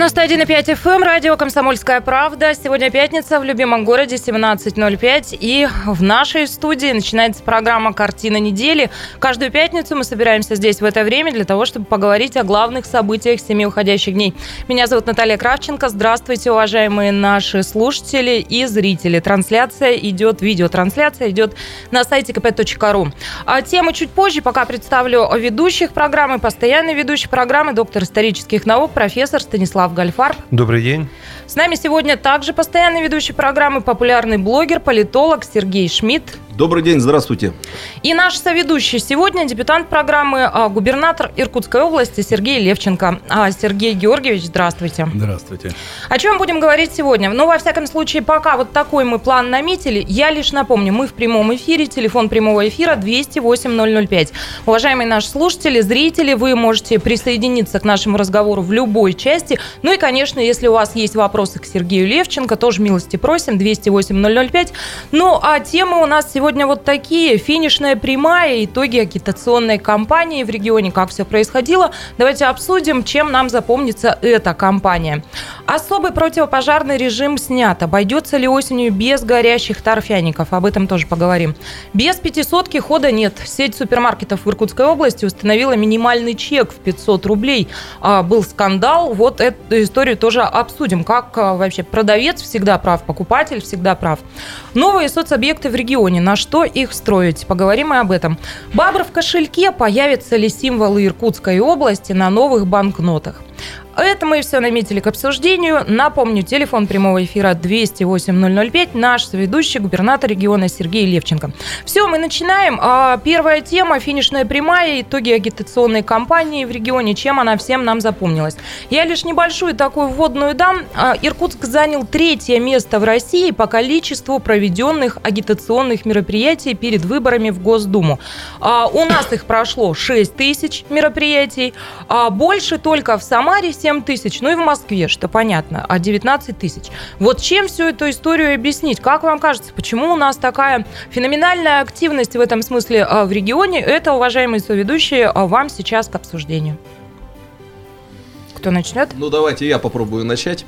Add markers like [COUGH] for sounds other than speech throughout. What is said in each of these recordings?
91,5 FM, радио «Комсомольская правда». Сегодня пятница в любимом городе, 17.05. И в нашей студии начинается программа «Картина недели». Каждую пятницу мы собираемся здесь в это время для того, чтобы поговорить о главных событиях семи уходящих дней. Меня зовут Наталья Кравченко. Здравствуйте, уважаемые наши слушатели и зрители. Трансляция идет, видеотрансляция идет на сайте kp.ru. А темы чуть позже, пока представлю ведущих программы, постоянный ведущий программы, доктор исторических наук, профессор Станислав Вячеслав Гальфарб. Добрый день. С нами сегодня также постоянный ведущий программы, популярный блогер, политолог Сергей Шмидт. Добрый день, здравствуйте. И наш соведущий сегодня, дебютант программы, а, губернатор Иркутской области Сергей Левченко. А, Сергей Георгиевич, здравствуйте. Здравствуйте. О чем будем говорить сегодня? Ну, во всяком случае, пока вот такой мы план наметили, я лишь напомню, мы в прямом эфире, телефон прямого эфира 208-005. Уважаемые наши слушатели, зрители, вы можете присоединиться к нашему разговору в любой части. Ну и, конечно, если у вас есть вопросы к Сергею Левченко, тоже милости просим, 208-005. Ну, а темы у нас сегодня вот такие. Финишная прямая, итоги агитационной кампании в регионе, как все происходило. Давайте обсудим, чем нам запомнится эта кампания. Особый противопожарный режим снят. Обойдется ли осенью без горящих торфяников? Об этом тоже поговорим. Без пятисотки хода нет. Сеть супермаркетов в Иркутской области установила минимальный чек в 500 рублей. А, был скандал. Вот эту историю тоже обсудим. Как а, вообще продавец всегда прав, покупатель всегда прав. Новые соцобъекты в регионе. Наш что их строить. Поговорим мы об этом. Бабр в кошельке. Появятся ли символы Иркутской области на новых банкнотах? Это мы все наметили к обсуждению. Напомню, телефон прямого эфира 208-005. Наш ведущий губернатор региона Сергей Левченко. Все, мы начинаем. А, первая тема – финишная прямая, итоги агитационной кампании в регионе. Чем она всем нам запомнилась? Я лишь небольшую такую вводную дам. А, Иркутск занял третье место в России по количеству проведенных агитационных мероприятий перед выборами в Госдуму. А, у нас их прошло 6 тысяч мероприятий. Больше только в Самаре 7 тысяч, ну и в Москве, что понятно, а 19 тысяч. Вот чем всю эту историю объяснить? Как вам кажется, почему у нас такая феноменальная активность в этом смысле а, в регионе? Это, уважаемые соведущие, а, вам сейчас к обсуждению. Кто начнет? Ну, давайте я попробую начать.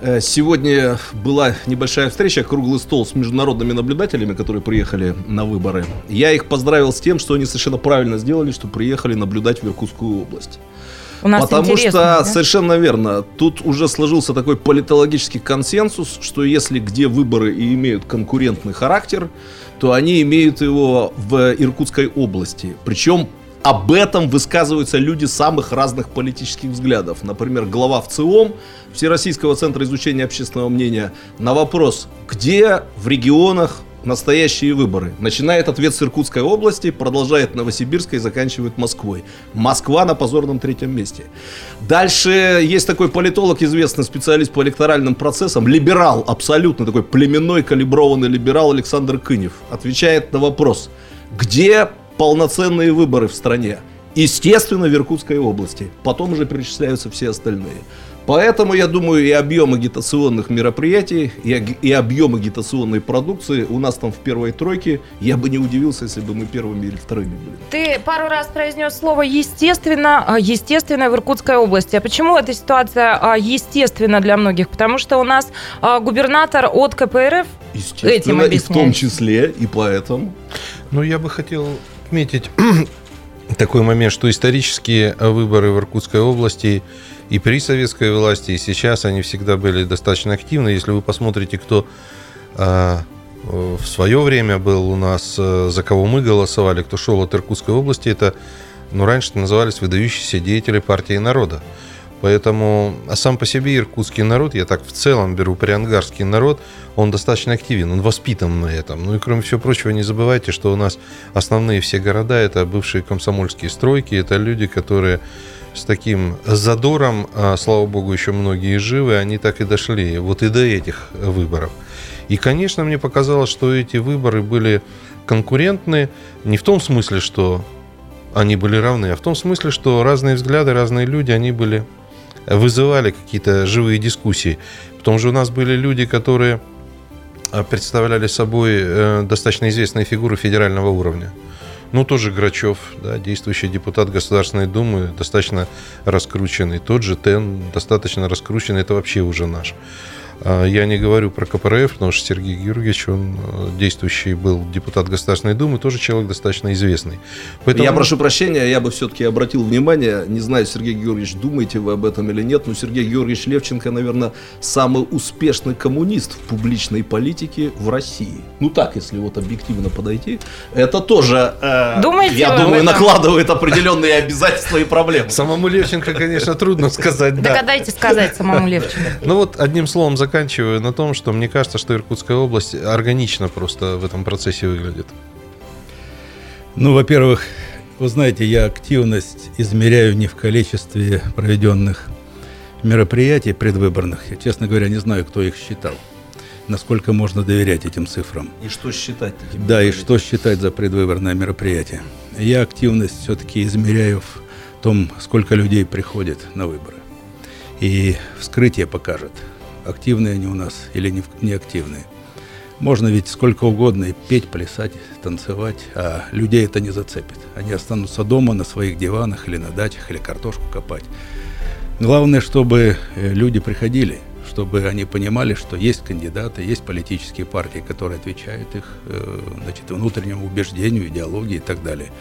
Э, сегодня была небольшая встреча, круглый стол с международными наблюдателями, которые приехали на выборы. Я их поздравил с тем, что они совершенно правильно сделали, что приехали наблюдать в Иркутскую область. У нас Потому что, да? совершенно верно, тут уже сложился такой политологический консенсус, что если где выборы и имеют конкурентный характер, то они имеют его в Иркутской области. Причем об этом высказываются люди самых разных политических взглядов. Например, глава ВЦИОМ, Всероссийского центра изучения общественного мнения, на вопрос, где в регионах настоящие выборы. Начинает ответ с Иркутской области, продолжает Новосибирской и заканчивает Москвой. Москва на позорном третьем месте. Дальше есть такой политолог, известный специалист по электоральным процессам, либерал, абсолютно такой племенной калиброванный либерал Александр Кынев. Отвечает на вопрос, где полноценные выборы в стране? Естественно, в Иркутской области. Потом уже перечисляются все остальные. Поэтому, я думаю, и объем агитационных мероприятий, и, и объем агитационной продукции у нас там в первой тройке. Я бы не удивился, если бы мы первыми или вторыми были. Ты пару раз произнес слово «естественно», а, «естественно» в Иркутской области. А почему эта ситуация а, естественна для многих? Потому что у нас а, губернатор от КПРФ этим и в том числе, и поэтому. Ну, я бы хотел отметить [CLEARS THROAT] такой момент, что исторические выборы в Иркутской области – и при советской власти, и сейчас они всегда были достаточно активны. Если вы посмотрите, кто э, в свое время был у нас, э, за кого мы голосовали, кто шел от Иркутской области, это, ну, раньше назывались выдающиеся деятели партии народа. Поэтому а сам по себе иркутский народ, я так в целом беру приангарский народ, он достаточно активен, он воспитан на этом. Ну и кроме всего прочего, не забывайте, что у нас основные все города это бывшие комсомольские стройки, это люди, которые с таким задором, а, слава богу, еще многие живы, они так и дошли вот и до этих выборов. И, конечно, мне показалось, что эти выборы были конкурентны не в том смысле, что они были равны, а в том смысле, что разные взгляды, разные люди, они были вызывали какие-то живые дискуссии. Потому что у нас были люди, которые а, представляли собой э, достаточно известные фигуры федерального уровня. Ну, тоже Грачев, да, действующий депутат Государственной Думы, достаточно раскрученный. Тот же Тен, достаточно раскрученный, это вообще уже наш. А, я не говорю про КПРФ, потому что Сергей Георгиевич, он э, действующий был депутат Государственной Думы, тоже человек достаточно известный. Поэтому... Я прошу прощения, я бы все-таки обратил внимание, не знаю, Сергей Георгиевич, думаете вы об этом или нет, но Сергей Георгиевич Левченко, наверное, самый успешный коммунист в публичной политике в России. Ну так, если вот объективно подойти, это тоже, э, Думаете я думаю, накладывает определенные обязательства и проблемы. Самому Левченко, конечно, трудно сказать, да. Догадайтесь сказать самому Левченко. Ну вот, одним словом, заканчиваю на том, что мне кажется, что Иркутская область органично просто в этом процессе выглядит. Ну, во-первых, вы знаете, я активность измеряю не в количестве проведенных мероприятий предвыборных. Я, честно говоря, не знаю, кто их считал. Насколько можно доверять этим цифрам. И что считать? Да, и что считать за предвыборное мероприятие. Я активность все-таки измеряю в том, сколько людей приходит на выборы. И вскрытие покажет, активные они у нас или не, не активные. Можно ведь сколько угодно и петь, плясать, танцевать, а людей это не зацепит. Они останутся дома на своих диванах или на дачах, или картошку копать. Главное, чтобы э, люди приходили, чтобы они понимали, что есть кандидаты, есть политические партии, которые отвечают их э, значит, внутреннему убеждению, идеологии и так далее.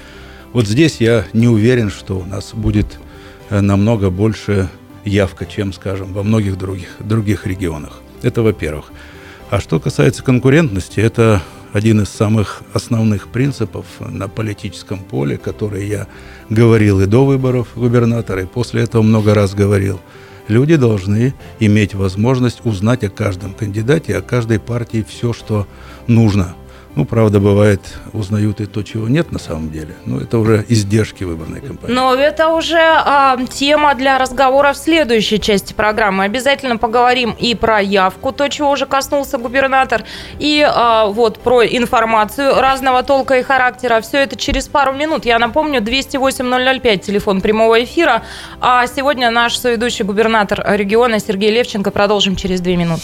Вот здесь я не уверен, что у нас будет э, намного больше явка, чем, скажем, во многих других, других регионах. Это во-первых. А что касается конкурентности, это один из самых основных принципов на политическом поле, который я говорил и до выборов губернатора, и после этого много раз говорил. Люди должны иметь возможность узнать о каждом кандидате, о каждой партии все, что нужно – ну, правда, бывает, узнают и то, чего нет на самом деле. Но это уже издержки выборной кампании. Но это уже а, тема для разговора в следующей части программы. Обязательно поговорим и про явку, то, чего уже коснулся губернатор, и а, вот про информацию разного толка и характера. Все это через пару минут. Я напомню, 208-005, телефон прямого эфира. А сегодня наш соведущий губернатор региона Сергей Левченко. Продолжим через две минуты.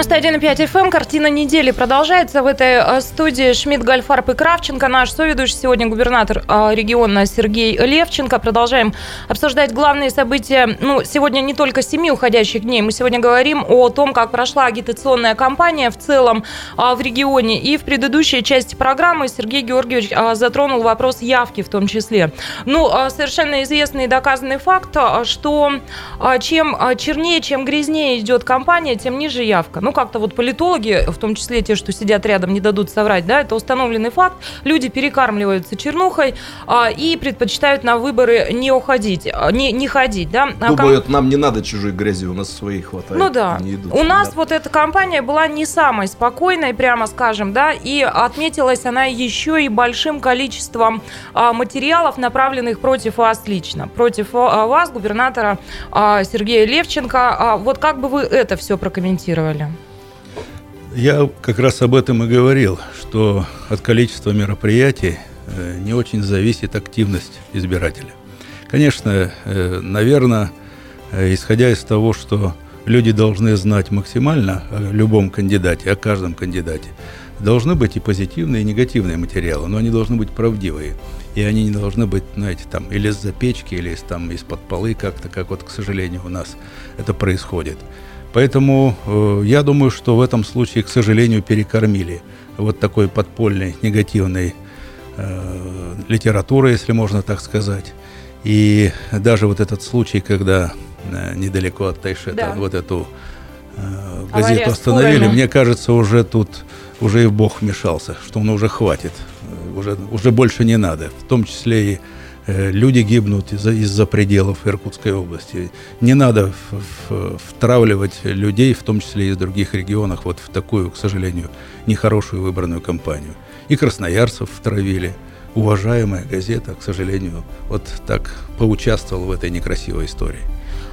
91,5 FM. Картина недели продолжается в этой э, студии. Шмидт, Гальфарб и Кравченко. Наш соведущий сегодня губернатор э, региона Сергей Левченко. Продолжаем обсуждать главные события. Ну, сегодня не только семи уходящих дней. Мы сегодня говорим о том, как прошла агитационная кампания в целом э, в регионе. И в предыдущей части программы Сергей Георгиевич затронул вопрос явки в том числе. Ну, совершенно известный и доказанный факт, что чем чернее, чем грязнее идет кампания, тем ниже явка ну, как-то вот политологи, в том числе те, что сидят рядом, не дадут соврать, да, это установленный факт. Люди перекармливаются чернухой а, и предпочитают на выборы не уходить, а, не, не ходить, да. А Думают, ком... нам не надо чужой грязи, у нас своей хватает. Ну да. идут, у нас вот эта кампания была не самой спокойной, прямо скажем, да, и отметилась она еще и большим количеством а, материалов, направленных против вас лично, против а, вас, губернатора а, Сергея Левченко. А, вот как бы вы это все прокомментировали? Я как раз об этом и говорил, что от количества мероприятий э, не очень зависит активность избирателя. Конечно, э, наверное, э, исходя из того, что люди должны знать максимально о любом кандидате, о каждом кандидате, должны быть и позитивные, и негативные материалы, но они должны быть правдивые. И они не должны быть, знаете, там, или из-за печки, или из-под полы как-то, как вот, к сожалению, у нас это происходит. Поэтому э, я думаю, что в этом случае, к сожалению, перекормили вот такой подпольной, негативной э, литературой, если можно так сказать. И даже вот этот случай, когда э, недалеко от Тайшета да. вот эту э, газету Авария остановили, мне кажется, уже тут уже и Бог вмешался, что он уже хватит, э, уже, уже больше не надо. В том числе и люди гибнут из-за из пределов Иркутской области. Не надо втравливать людей, в том числе из других регионов, вот в такую, к сожалению, нехорошую выбранную кампанию. И красноярцев втравили. Уважаемая газета, к сожалению, вот так поучаствовала в этой некрасивой истории.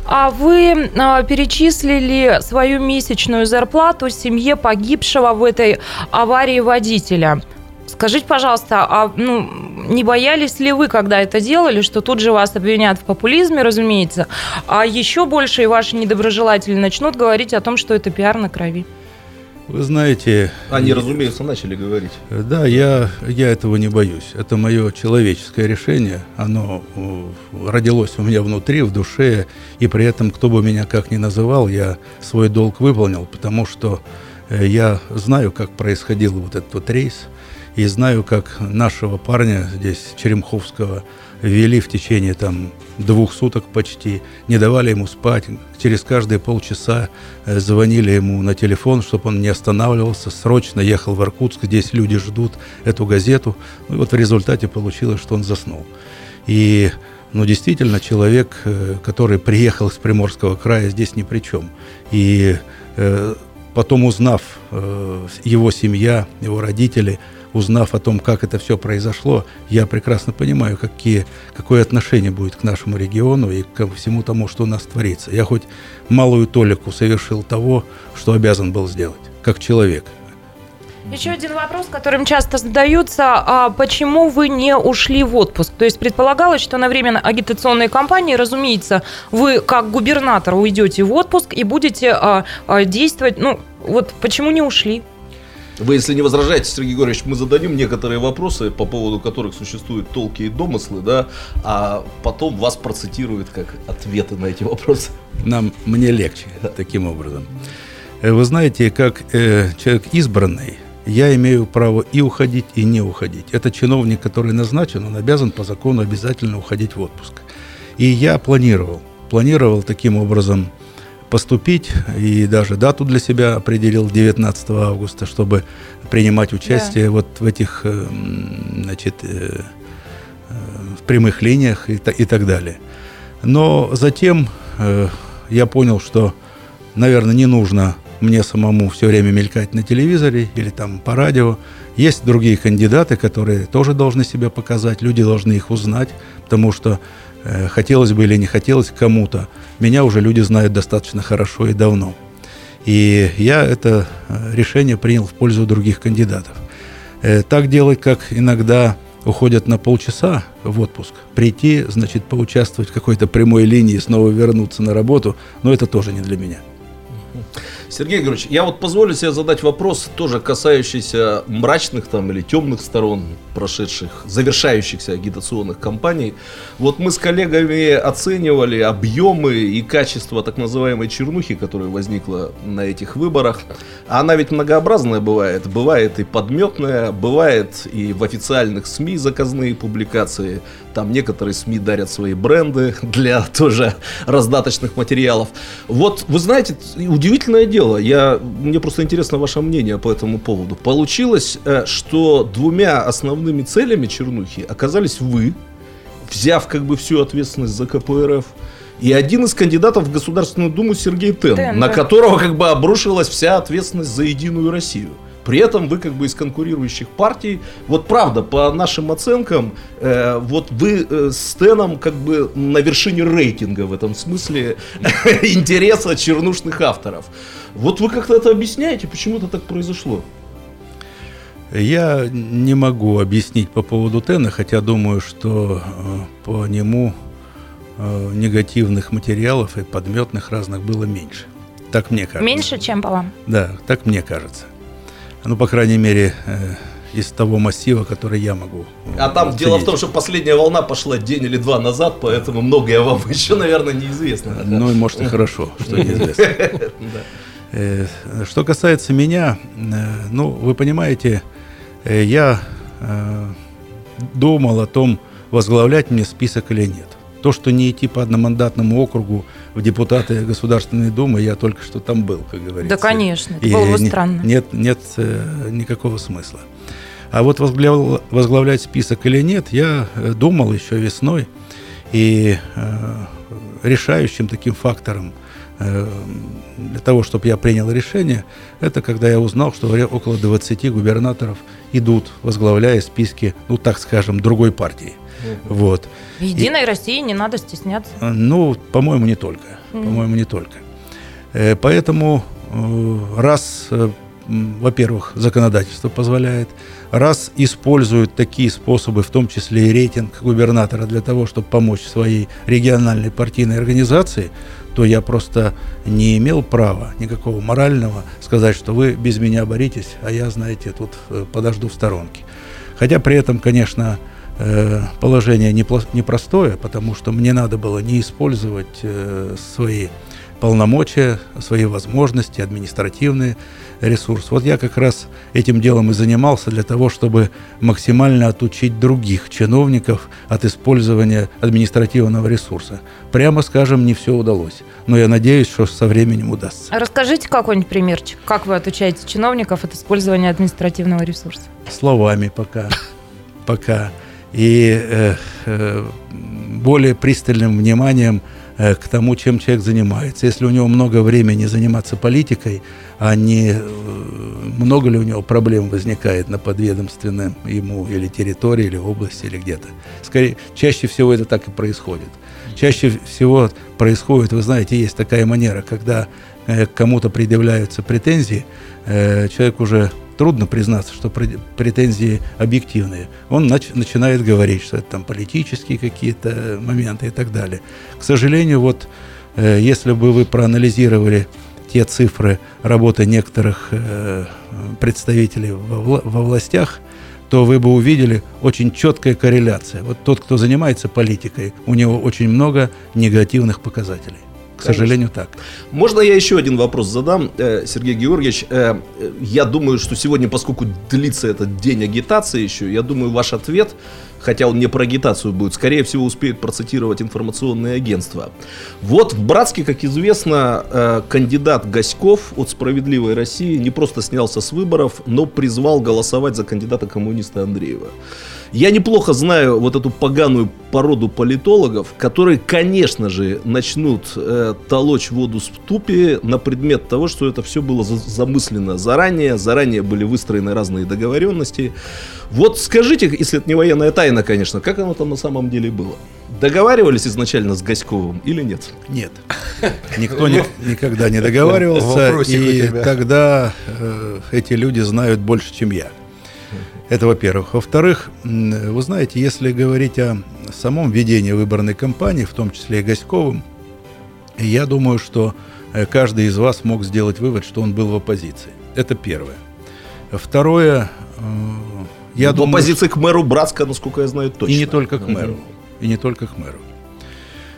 А вы а, перечислили свою месячную зарплату семье погибшего в этой аварии водителя. Скажите, пожалуйста, а ну, не боялись ли вы, когда это делали, что тут же вас обвинят в популизме, разумеется, а еще больше и ваши недоброжелатели начнут говорить о том, что это пиар на крови? Вы знаете... Они, разумеется, начали говорить. Да, я, я этого не боюсь. Это мое человеческое решение. Оно э, родилось у меня внутри, в душе. И при этом, кто бы меня как ни называл, я свой долг выполнил, потому что э, я знаю, как происходил вот этот вот рейс. И знаю, как нашего парня здесь, Черемховского, вели в течение там двух суток почти, не давали ему спать, через каждые полчаса э, звонили ему на телефон, чтобы он не останавливался, срочно ехал в Иркутск, здесь люди ждут эту газету. Ну, и вот в результате получилось, что он заснул. И ну, действительно, человек, э, который приехал из Приморского края, здесь ни при чем. И э, потом узнав, э, его семья, его родители – узнав о том, как это все произошло, я прекрасно понимаю, какие, какое отношение будет к нашему региону и ко всему тому, что у нас творится. Я хоть малую толику совершил того, что обязан был сделать, как человек. Еще один вопрос, которым часто задаются. А почему вы не ушли в отпуск? То есть предполагалось, что на время агитационной кампании, разумеется, вы как губернатор уйдете в отпуск и будете а, а, действовать. Ну, вот почему не ушли? Вы, если не возражаете, Сергей Григорьевич, мы зададим некоторые вопросы, по поводу которых существуют толки и домыслы, да, а потом вас процитируют как ответы на эти вопросы. Нам, мне легче таким образом. Э, вы знаете, как э, человек избранный, я имею право и уходить, и не уходить. Это чиновник, который назначен, он обязан по закону обязательно уходить в отпуск. И я планировал, планировал таким образом поступить и даже дату для себя определил 19 августа, чтобы принимать участие да. вот в этих э, значит, э, э, в прямых линиях и, и так далее. Но затем я понял, что, наверное, не нужно мне самому все время мелькать на телевизоре или там по радио. Есть другие кандидаты, которые тоже должны себя показать, люди должны их узнать, потому что хотелось бы или не хотелось кому-то, меня уже люди знают достаточно хорошо и давно. И я это э, решение принял в пользу других кандидатов. Э, так делать, как иногда уходят на полчаса в отпуск, прийти, значит, поучаствовать в какой-то прямой линии, снова вернуться на работу, но это тоже не для меня. Сергей Григорьевич, я вот позволю себе задать вопрос, тоже касающийся мрачных там или темных сторон прошедших, завершающихся агитационных кампаний. Вот мы с коллегами оценивали объемы и качество так называемой чернухи, которая возникла на этих выборах. Она ведь многообразная бывает. Бывает и подметная, бывает и в официальных СМИ заказные публикации. Там некоторые СМИ дарят свои бренды [LAUGHS] для тоже раздаточных материалов. Вот, вы знаете, удивительное дело, я, мне просто интересно ваше мнение по этому поводу. Получилось, э, что двумя основными целями Чернухи оказались вы, взяв как бы всю ответственность за КПРФ, и один из кандидатов в Государственную Думу Сергей Тен, Тен на да. которого как бы обрушилась вся ответственность за Единую Россию. При этом вы как бы из конкурирующих партий. Вот правда, по нашим оценкам, э, вот вы э, с Теном как бы на вершине рейтинга в этом смысле [LAUGHS] интереса чернушных авторов. Вот вы как-то это объясняете, почему это так произошло? Я не могу объяснить по поводу Тена, хотя думаю, что э, по нему э, негативных материалов и подметных разных было меньше. Так мне кажется. Меньше, чем по вам? Да, так мне кажется ну, по крайней мере, э, из того массива, который я могу. А там оценить. дело в том, что последняя волна пошла день или два назад, поэтому многое вам [LAUGHS] еще, наверное, неизвестно. Ну, и может и хорошо, что неизвестно. [LAUGHS] Э, что касается меня, э, ну, вы понимаете, я думал о том, возглавлять мне список или нет. То, что не идти по одномандатному округу в депутаты Государственной Думы, я только что там был, как говорится. Да, конечно, это было бы странно. Нет, нет э, никакого смысла. А вот возглавлять, список или нет, я э, думал еще весной, и э, решающим таким фактором э, для того, чтобы я принял решение, это когда я узнал, что около 20 губернаторов идут, возглавляя списки, ну так скажем, другой партии – Вот. В Единой России не надо стесняться. Ну, по-моему, не только. Мгм. По-моему, не только. Э, Поэтому э, раз, э, во-первых, законодательство позволяет, раз используют такие способы, в том числе и рейтинг губернатора для того, чтобы помочь своей региональной партийной организации, то я просто не имел права никакого морального сказать, что вы без меня боритесь, а я, знаете, тут э, подожду в сторонке. Хотя при этом, конечно, э, положение непростое, потому что мне надо было не использовать э, свои полномочия, свои возможности, административный ресурс. Вот я как раз этим делом и занимался для того, чтобы максимально отучить других чиновников от использования административного ресурса. Прямо скажем, не все удалось, но я надеюсь, что со временем удастся. Расскажите какой-нибудь примерчик, как вы отучаете чиновников от использования административного ресурса? словами пока, пока и э, э, более пристальным вниманием к тому, чем человек занимается. Если у него много времени заниматься политикой, а не э, много ли у него проблем возникает на подведомственном ему или территории, или области, или где-то. Скорее, чаще всего это так и происходит. Чаще всего происходит, вы знаете, есть такая манера, когда э, к кому-то предъявляются претензии, э, человек уже трудно признаться, что пре- претензии объективные. Он нач- начинает говорить, что это там политические какие-то моменты и так далее. К сожалению, вот э, если бы вы проанализировали те цифры работы некоторых э, представителей во, вла- во властях, то вы бы увидели очень четкая корреляция. Вот тот, кто занимается политикой, у него очень много негативных показателей. К сожалению, так. Можно я еще один вопрос задам, э, Сергей Георгиевич? Э, э, Я думаю, что сегодня, поскольку длится этот день агитации еще, я думаю, ваш ответ, хотя он не про агитацию будет, скорее всего, успеет процитировать информационные агентства. Вот в Братске, как известно, кандидат Гаськов от «Справедливой России» не просто снялся с выборов, но призвал голосовать за кандидата коммуниста Андреева. Я неплохо знаю вот эту поганую породу политологов, которые, конечно же, начнут э, толочь воду с тупи на предмет того, что это все было за- замыслено заранее, заранее были выстроены разные договоренности. Вот скажите, если это не военная тайна, конечно, как оно там на самом деле было? Договаривались изначально с Гаськовым или нет? Нет. [LAUGHS] Никто ни- никогда не договаривался, и тогда э, эти люди знают больше, чем я. Это во-первых. Во-вторых, вы знаете, если говорить о самом ведении выборной кампании, в том числе и Гаськовым, я думаю, что э, каждый из вас мог сделать вывод, что он был в оппозиции. Это первое. Второе, э, я Ну, в думаю, оппозиции к мэру Братска, насколько я знаю, точно. и не только к мэру. И не только к мэру.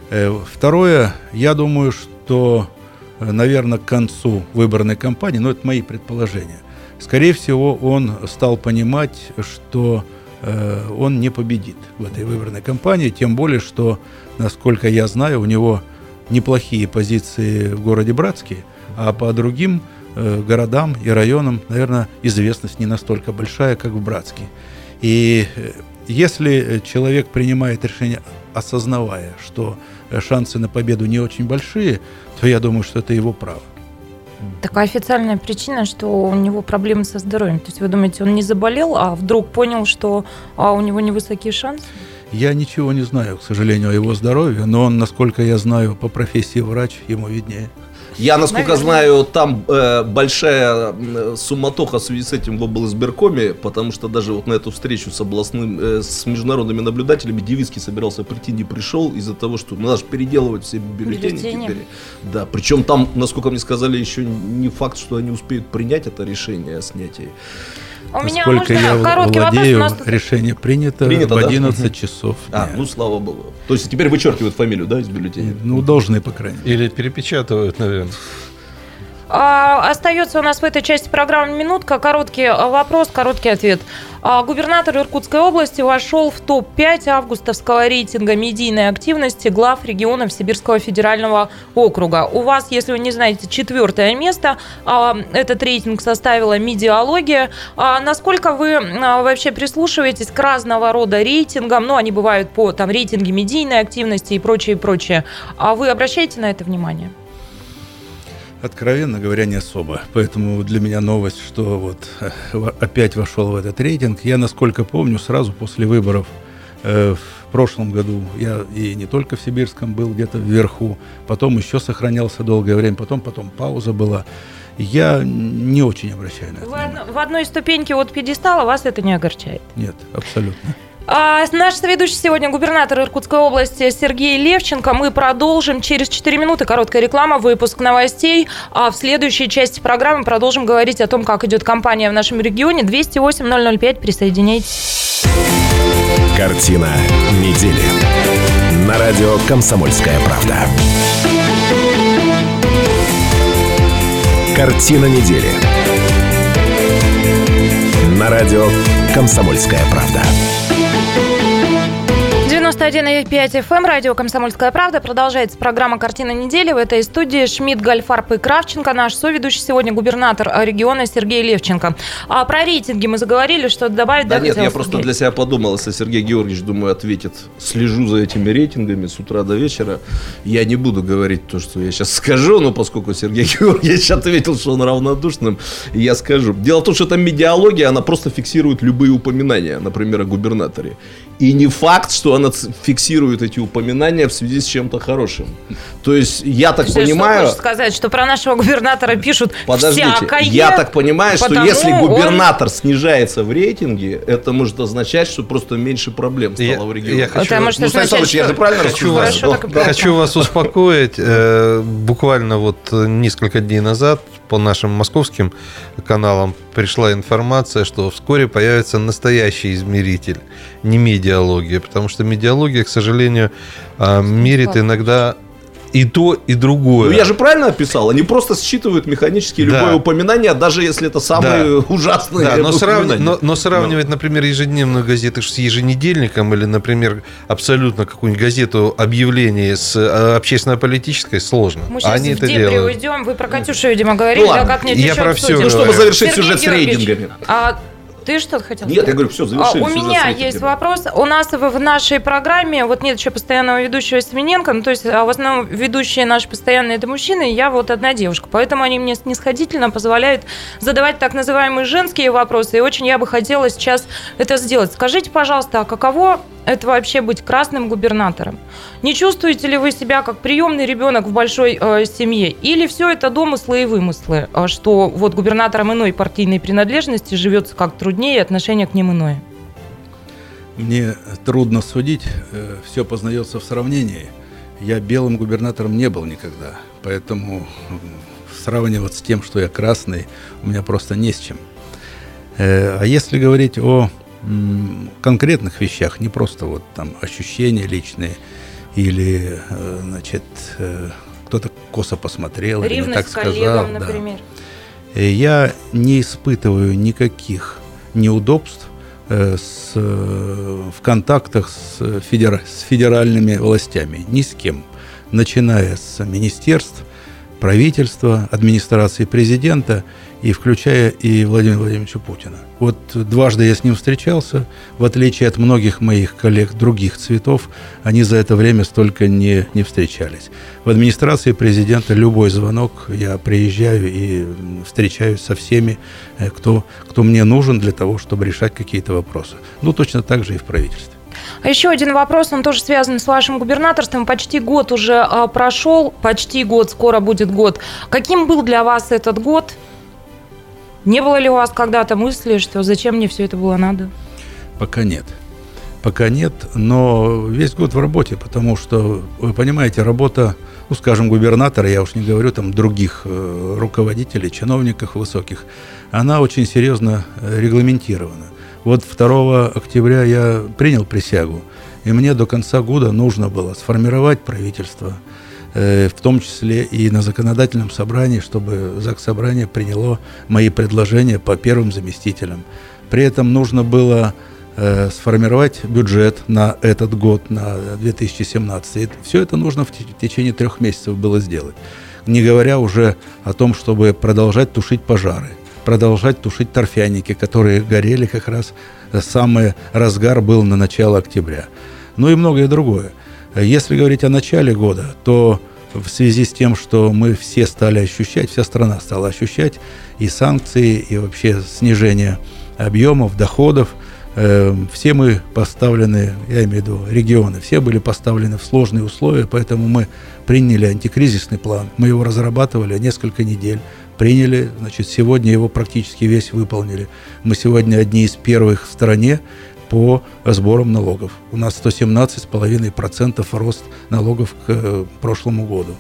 Э, Второе, я думаю, что, наверное, к концу выборной кампании, но это мои предположения, скорее всего, он стал понимать, что э, он не победит в этой выборной кампании, тем более, что, насколько я знаю, у него неплохие позиции в городе Братске, а по другим э, городам и районам, наверное, известность не настолько большая, как в Братске. И э, если человек принимает решение, осознавая, что э, шансы на победу не очень большие, то я думаю, что это его право. Такая официальная причина, что у него проблемы со здоровьем. То есть вы думаете, он не заболел, а вдруг понял, что а, у него невысокие шансы? Я ничего не знаю, к сожалению, о его здоровье, но он, насколько я знаю, по профессии врач, ему виднее. Я, насколько Наверное. знаю, там э, большая м, суматоха в связи с этим в облсберкоме, потому что даже вот на эту встречу с областным, э, с международными наблюдателями Девицкий собирался прийти, не пришел из-за того, что ну, надо же переделывать все бюллетени. Бюллетени. теперь. Да, причем там, насколько мне сказали, еще не факт, что они успеют принять это решение о снятии. У меня Насколько можно я короткий вопрос. Владею, нас тут- решение принято, Принято, в да? 11 часов А, дня. ну слава богу. То есть теперь вычеркивают фамилию, да, из бюллетеня? Ну, должны, по крайней мере. Или перепечатывают, наверное. А, остается у нас в этой части программы минутка. Короткий а, вопрос, короткий ответ. А, губернатор Иркутской области вошел в топ-5 августовского рейтинга медийной активности глав регионов Сибирского федерального округа. У вас, если вы не знаете, четвертое место. А, этот рейтинг составила медиалогия. А, насколько вы вообще прислушиваетесь к разного рода рейтингам? Ну, они бывают по там рейтинге медийной активности и прочее, и прочее. А вы обращаете на это внимание? Откровенно говоря, не особо. Поэтому для меня новость, что вот э, опять вошел в этот рейтинг. Я, насколько помню, сразу после выборов Э, в прошлом году я и не только в Сибирском был где-то вверху, потом еще сохранялся долгое время, потом, потом пауза была. Я не очень обращаю на это В, внимание. од- в одной ступеньке от пьедестала вас это не огорчает. Нет, абсолютно. А, наш соведущий сегодня губернатор Иркутской области Сергей Левченко. Мы продолжим через 4 минуты. Короткая реклама, выпуск новостей. А в следующей части программы продолжим говорить о том, как идет кампания в нашем регионе. 208-005. Присоединяйтесь. Картина недели. На радио «Комсомольская правда». Картина недели. На радио «Комсомольская правда». Thank you. 91,5 FM, эм, радио «Комсомольская правда». Продолжается программа «Картина недели». В этой студии Шмидт, Гальфарб и Кравченко. Наш соведущий сегодня губернатор региона Сергей Левченко. А про рейтинги мы заговорили, что добавить? Да нет, хотел я просто Сергей? для себя подумал, если Сергей Георгиевич, думаю, ответит, слежу за этими рейтингами с утра до вечера, я не буду говорить то, что я сейчас скажу, но поскольку Сергей [LAUGHS] Георгиевич ответил, что он равнодушным, я скажу. Дело в том, что эта медиалогия, она просто фиксирует любые упоминания, например, о губернаторе. И не факт, что она фиксирует эти упоминания в связи с чем-то хорошим. То есть, я так Ты что понимаю... хочешь сказать, что про нашего губернатора пишут Подождите, всякое? я так понимаю, что если он- губернатор снижается в рейтинге, это может означать, что просто меньше проблем стало Я- в регионе. я хочу- Потому что ну, означает, Станислав Ильич, я что- же правильно Хочу вас, правильно. хочу вас успокоить. Э, Буквально вот э, несколько дней назад по нашим московским каналам пришла информация, что вскоре появится настоящий измеритель, не медиалогия, потому что медиалогия, к сожалению, э, мерит иногда и то, и другое. Ну, я же правильно описал? Они просто считывают механически Да. любое упоминание, даже если это самые [LAUGHS] ужасные Да, но, упоминания. но- но сравнивать, например, ежедневную газету с еженедельником или, например, абсолютно какую-нибудь газету объявление с э, общественно-политической сложно. Мы сейчас Они в это делают. уйдем. Вы про Катюшу, видимо, говорили, Ну ладно, да как-нибудь я еще про обсудим. всё Ну, чтобы завершить Сергей сюжет с Георгиевич, рейтингами. А ты что-то хотел Нет, сказать? я говорю, все, А, завершили у сюжет с меня есть вопрос. У нас в, в нашей программе, вот нет еще постоянного ведущего Семененко, ну, то есть а в основном ведущие наши постоянные это мужчины, и я вот одна девушка. Поэтому они мне снисходительно позволяют задавать так называемые женские вопросы, и очень я бы хотела сейчас это сделать. Скажите, пожалуйста, а каково это вообще быть красным губернатором? Не чувствуете ли вы себя как приемный ребенок в большой э, семье? Или все это домыслы и вымыслы, а что вот губернаторам иной партийной принадлежности живется как труднее, и отношение к ним иное? Мне трудно судить, все познается в сравнении. Я белым губернатором не был никогда, поэтому сравнивать с тем, что я красный, у меня просто не с чем. Э, А если говорить о конкретных вещах, не просто вот там ощущения личные или, э, значит, э, кто-то косо посмотрел или не так Ревность сказал. коллегам, да. например. Э, Я не испытываю никаких неудобств э, с, э, в контактах с, федера- с федеральными властями, ни с кем, начиная с министерств, правительства, администрации президента и включая и Владимира Владимировича Путина. Вот дважды я с ним встречался, в отличие от многих моих коллег других цветов, они за это время столько не, не встречались. В администрации президента любой звонок, я приезжаю и встречаюсь со всеми, э, кто, кто мне нужен для того, чтобы решать какие-то вопросы. Ну, точно так же и в правительстве. А еще один вопрос, он тоже связан с вашим губернаторством. Почти год уже а, прошел, почти год, скоро будет год. Каким был для вас этот год? Не было ли у вас когда-то мысли, что зачем мне все это было надо? Пока нет. Пока нет, но весь год в работе, потому что, вы понимаете, работа, ну, скажем, губернатора, я уж не говорю там других э, руководителей, чиновников высоких, она очень серьезно э, регламентирована. Вот 2 октября я принял присягу, и мне до конца года нужно было сформировать правительство, в том числе и на законодательном собрании, чтобы ЗАГС собрание приняло мои предложения по первым заместителям. При этом нужно было э, сформировать бюджет на этот год, на 2017. И все это нужно в течение трех месяцев было сделать. Не говоря уже о том, чтобы продолжать тушить пожары, продолжать тушить торфяники, которые горели как раз, э, самый разгар был на начало октября. Ну и многое другое. Э, Если говорить о начале года, то в связи с тем, что мы все стали ощущать, вся страна стала ощущать и санкции, и вообще снижение объемов, доходов, Э, все мы поставлены, я имею в виду регионы, все были поставлены в сложные условия, поэтому мы приняли антикризисный план, мы его разрабатывали несколько недель, приняли, значит, сегодня его практически весь выполнили. Мы сегодня одни из первых в стране по сборам налогов. У нас 117,5% рост налогов к э, прошлому году.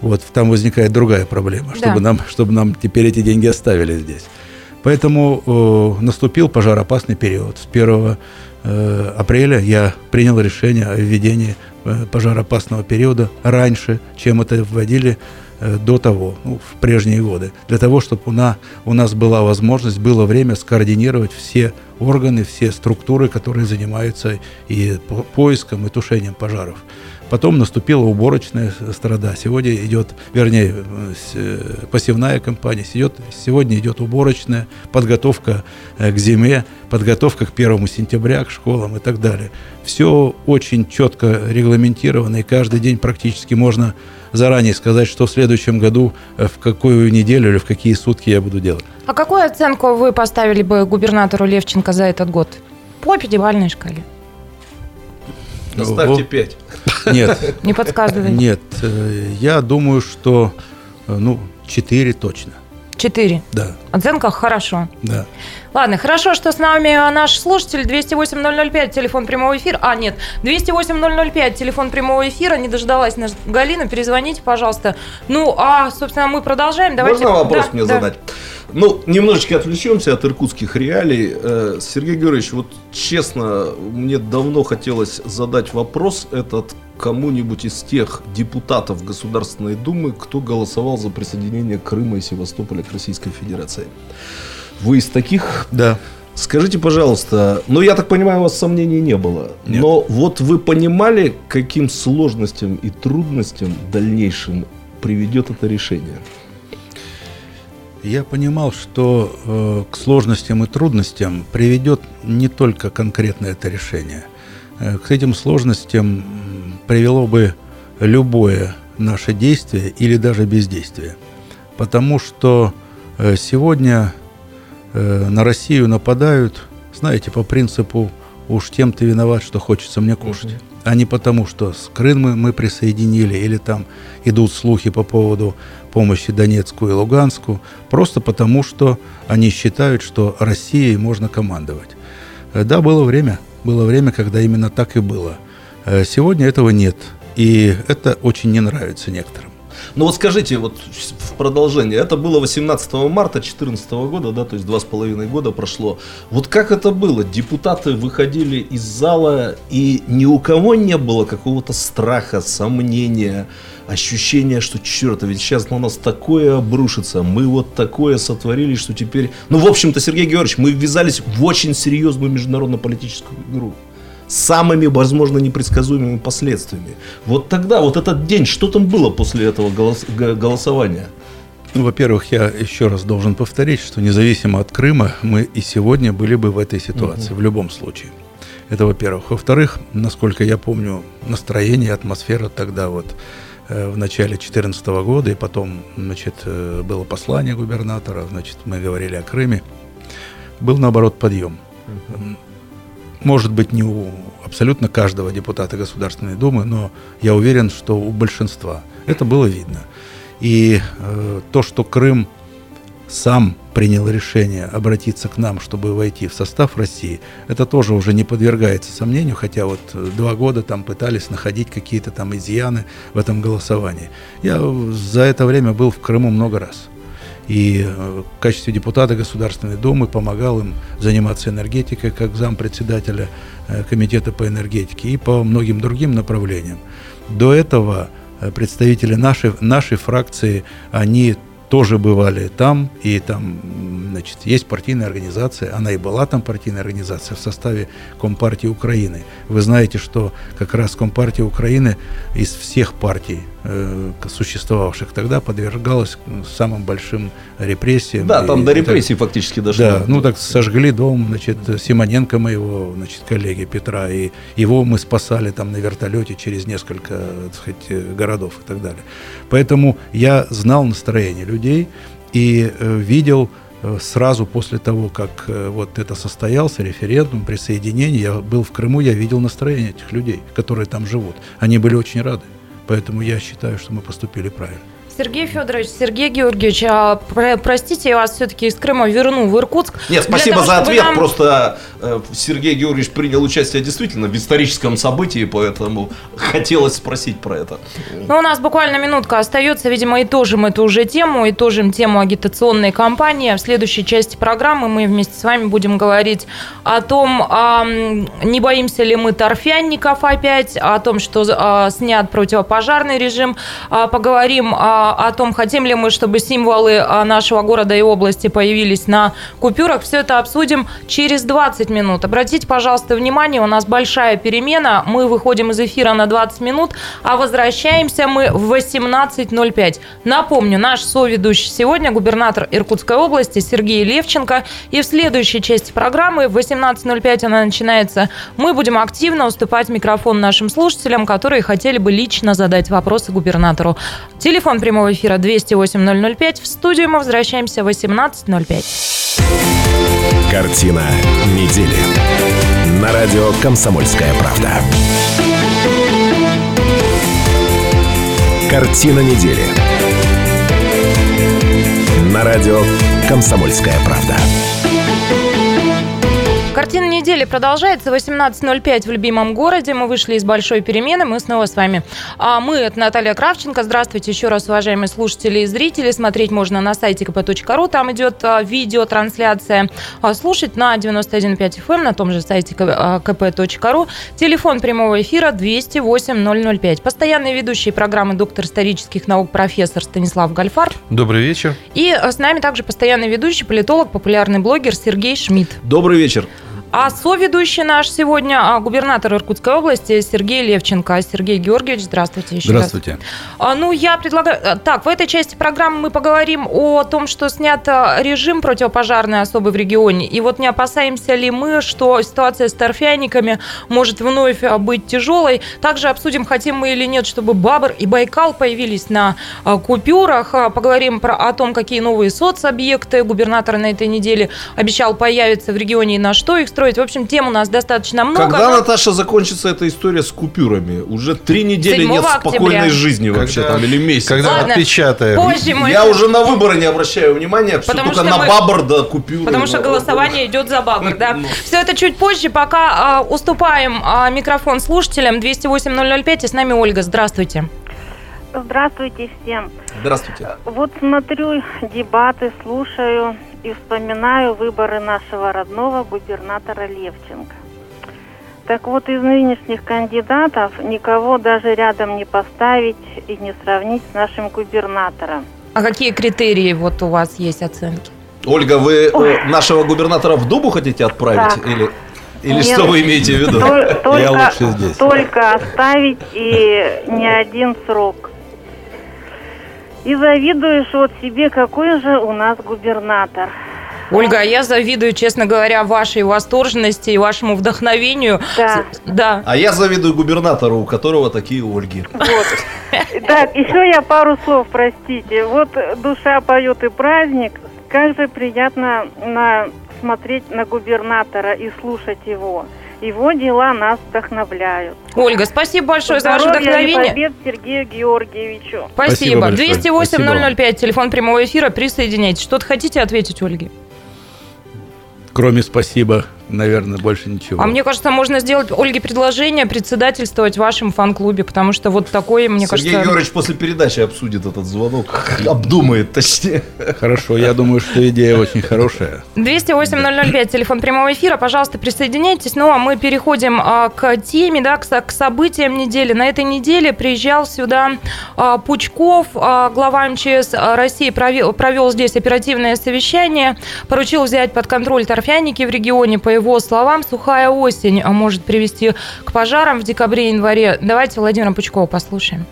Вот там возникает другая проблема, Да. чтобы, нам, чтобы нам теперь эти деньги оставили здесь. Поэтому э, наступил пожароопасный период. С 1 э, апреля я принял решение о введении э, пожароопасного периода раньше, чем это вводили до того, ну, в прежние годы, для того, чтобы у, на, у нас была возможность, было время скоординировать все органы, все структуры, которые занимаются и по- поиском, и тушением пожаров. Потом наступила уборочная страда. Сегодня идет, вернее, э, э, посевная кампания. Идет, сегодня идет уборочная, подготовка э, к зиме, подготовка к первому сентября, к школам и так далее. Все очень четко регламентировано, и каждый день практически можно заранее сказать, что в следующем году, э, в какую неделю или в какие сутки я буду делать. А какую оценку вы поставили бы губернатору Левченко за этот год? По пятибалльной шкале. Наставьте О, 5. Нет, Не подсказывайте. нет, э, я думаю, что, э, ну, 4 точно, Четыре. да, Оценка хорошо. да. Ладно, хорошо, что с нами наш слушатель 208-005, телефон прямого эфира. А, нет, 208-005, телефон прямого эфира. Не дождалась наша Галина. Перезвоните, пожалуйста. Ну, а, собственно, мы продолжаем. Давайте... Можно вопрос Да, мне да. задать? Ну, немножечко отвлечемся от иркутских реалий. Э, Сергей Георгиевич, вот честно, мне давно хотелось задать вопрос этот кому-нибудь из тех депутатов Государственной Думы, кто голосовал за присоединение Крыма и Севастополя к Российской Федерации. Вы из таких? Да. Скажите, пожалуйста, ну я так понимаю, у вас сомнений не было, Нет. но вот вы понимали, каким сложностям и трудностям дальнейшим приведет это решение? Я понимал, что э, к сложностям и трудностям приведет не только конкретно это решение. Э, к этим сложностям привело бы любое наше действие или даже бездействие. Потому что э, сегодня э, на Россию нападают, знаете, по принципу «уж тем ты виноват, что хочется мне кушать». Мгм. А не потому, что с Крыма мы присоединили или там идут слухи по поводу помощи Донецку и Луганску, просто потому, что они считают, что Россией можно командовать. Э, Да, было время, было время, когда именно так и было. Э, Сегодня этого нет, и это очень не нравится некоторым. Ну вот скажите, вот в продолжение, это было 18 марта 2014 года, да, то есть два с половиной года прошло. Вот как это было? Депутаты выходили из зала, и ни у кого не было какого-то страха, сомнения, ощущения, что черт, а ведь сейчас на нас такое обрушится, мы вот такое сотворили, что теперь... Ну, в общем-то, Сергей Георгиевич, мы ввязались в очень серьезную международно-политическую игру самыми, возможно, непредсказуемыми последствиями. Вот тогда, вот этот день, что там было после этого голос- голосования? Ну, во-первых, я еще раз должен повторить, что независимо от Крыма, мы и сегодня были бы в этой ситуации, в любом случае. Это во-первых. Во-вторых, насколько я помню, настроение, атмосфера тогда вот э, в начале 2014 года, и потом, значит, э, было послание губернатора, значит, мы говорили о Крыме, был, наоборот, подъем. М, Может быть, не у абсолютно каждого депутата Государственной Думы, но я уверен, что у большинства. Это было видно. И э, то, что Крым сам принял решение обратиться к нам, чтобы войти в состав России, это тоже уже не подвергается сомнению, хотя вот э, два года там пытались находить какие-то там изъяны в этом голосовании. Я за это время был в Крыму много раз. И э, в качестве депутата Государственной Думы помогал им заниматься энергетикой, как зампредседателя э, Комитета по энергетике и по многим другим направлениям. До этого э, представители нашей, нашей фракции, они тоже бывали там, и там, значит, есть партийная организация, она и была там партийная организация в составе Компартии Украины. Вы знаете, что как раз Компартия Украины из всех партий, существовавших тогда, подвергалась самым большим репрессиям. Да, там И до так- репрессий фактически дошло. да, ну так сожгли дом, значит, Симоненко моего, значит, коллеги Петра, и его мы спасали там на вертолете через несколько, так сказать, э, городов и так далее. Поэтому я знал настроение людей и э, видел э, сразу после того, как э, вот это состоялся, референдум, присоединение, я был в Крыму, я видел настроение этих людей, которые там живут. Они были очень рады. Поэтому я считаю, что мы поступили правильно. Сергей Федорович, Сергей Георгиевич, а, про- простите, я вас все-таки из Крыма верну в Иркутск. Нет, спасибо того, за ответ. нам- Просто э, Сергей Георгиевич принял участие действительно в историческом событии, поэтому [LAUGHS] хотелось спросить про это. Ну, у нас буквально минутка остается. Видимо, итожим эту уже тему, итожим тему агитационной кампании. В следующей части программы мы вместе с вами будем говорить о том, а, не боимся ли мы торфянников опять, о том, что а, снят противопожарный режим. А, Поговорим а, о том, хотим ли мы, чтобы символы а, нашего города и области появились на купюрах. Все это обсудим через 20 минут. Обратите, пожалуйста, внимание, у нас большая перемена. Мы выходим из эфира на 20 минут, а возвращаемся мы в 18.05. Напомню, наш соведущий сегодня губернатор Иркутской области Сергей Левченко. И в следующей части программы в 18.05 она начинается. Мы будем активно уступать микрофон нашим слушателям, которые хотели бы лично задать вопросы губернатору. Телефон прямого эфира 208 005. В студию мы возвращаемся в 18.05. Картина недели. На радио «Комсомольская правда». Картина недели. На радио «Комсомольская правда». Картина недели продолжается. 18.05 в любимом городе. Мы вышли из большой перемены. Мы снова с вами. А мы, это Наталья Кравченко. Здравствуйте еще раз, уважаемые слушатели и зрители. Смотреть можно на сайте kp.ru. Там идет а, видеотрансляция. А слушать на 91.5 FM на том же сайте а, kp.ru. Телефон прямого эфира 208 005. Постоянный ведущий программы доктор исторических наук профессор Станислав Гальфар. Добрый вечер. И с нами также постоянный ведущий политолог, популярный блогер Сергей Шмидт. Добрый вечер. А соведущий наш сегодня а, губернатор Иркутской области Сергей Левченко. Сергей Георгиевич, здравствуйте еще Здравствуйте. раз. Ну, я предлагаю... а, Так, в этой части программы мы поговорим о том, что снят а, режим противопожарный особый в регионе. И вот не опасаемся ли мы, что ситуация с торфяниками может вновь быть тяжелой. Также обсудим, хотим мы или нет, чтобы Бабр и Байкал появились на купюрах. Поговорим про, о том, какие новые соцобъекты губернатор на этой неделе обещал появиться в регионе и на что их строить. В общем, тем у нас достаточно много. Когда, но- Наташа, закончится эта история с купюрами? Уже три недели 7 нет октября. спокойной жизни вообще Когда- там или месяц. Когда Ладно, отпечатаем. Позже мы... Я уже на выборы не обращаю внимания, все Потому только что на мы- бабр да купюры. Потому что голосование идет за бабок, да. Ну. Все это чуть позже, пока а, уступаем а, микрофон слушателям. 208-005, и с нами Ольга. Здравствуйте. Здравствуйте всем. Здравствуйте. Вот смотрю дебаты, слушаю и вспоминаю выборы нашего родного губернатора Левченко. Так вот, из нынешних кандидатов никого даже рядом не поставить и не сравнить с нашим губернатором. А какие критерии вот у вас есть оценки? Ольга, вы э, нашего губернатора в Дубу хотите отправить? Так. Или, или Нет. что вы имеете в виду? Тол- Только, лучше здесь. только оставить и не один срок. И завидуешь вот себе, какой же у нас губернатор. Ольга, а я завидую, честно говоря, вашей восторженности и вашему вдохновению. Да. Да. А я завидую губернатору, у которого такие Ольги. Вот. Так, еще я пару слов, простите. Вот душа поет и праздник. Как же приятно на, смотреть на губернатора и слушать его. Его дела нас вдохновляют. Ольга, спасибо большое за ваше Здоровья и вдохновение. побед Сергею Георгиевичу. Спасибо. Спасибо большое. 208-005, телефон прямого эфира. Присоединяйтесь. Что-то хотите ответить, Ольге? Кроме спасибо, наверное, больше ничего. А мне кажется, можно сделать Ольге предложение председательствовать в вашем фан-клубе, потому что вот такое, мне Сергей кажется... Георгиевич после передачи обсудит этот звонок. [LAUGHS] Обдумает, точнее. Хорошо, я думаю, что идея очень хорошая. 208-005, телефон прямого эфира. Пожалуйста, присоединяйтесь. Ну, а мы переходим а, к теме, да, к, к событиям недели. На этой неделе приезжал сюда а, Пучков, а, глава МЧС России, провел, провел здесь оперативное совещание, поручил взять под контроль торфяники в регионе. По его словам, сухая осень а, может привести к пожарам в декабре-январе. Давайте Владимира Пучкова послушаем.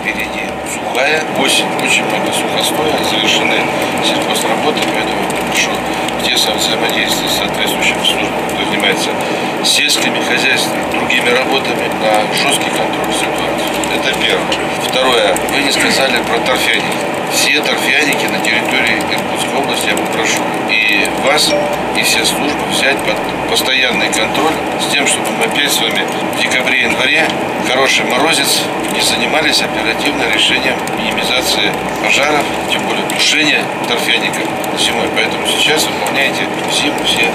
Впереди сухая осень, очень много сухостоя, завершены сельхозработы, поэтому прошу тесно взаимодействие с соответствующими службами, кто занимается сельскими хозяйствами, другими работами на жесткий контроль ситуации. Это первое. Второе. Вы не сказали про торфяники. Все торфяники на территории Иркутской области я попрошу. И КАС и все службы взять под постоянный контроль с тем, чтобы мы опять с вами в декабре-январе, хороший морозец, не занимались оперативным решением минимизации пожаров, тем более тушения торфяника зимой. Поэтому сейчас выполняйте зиму все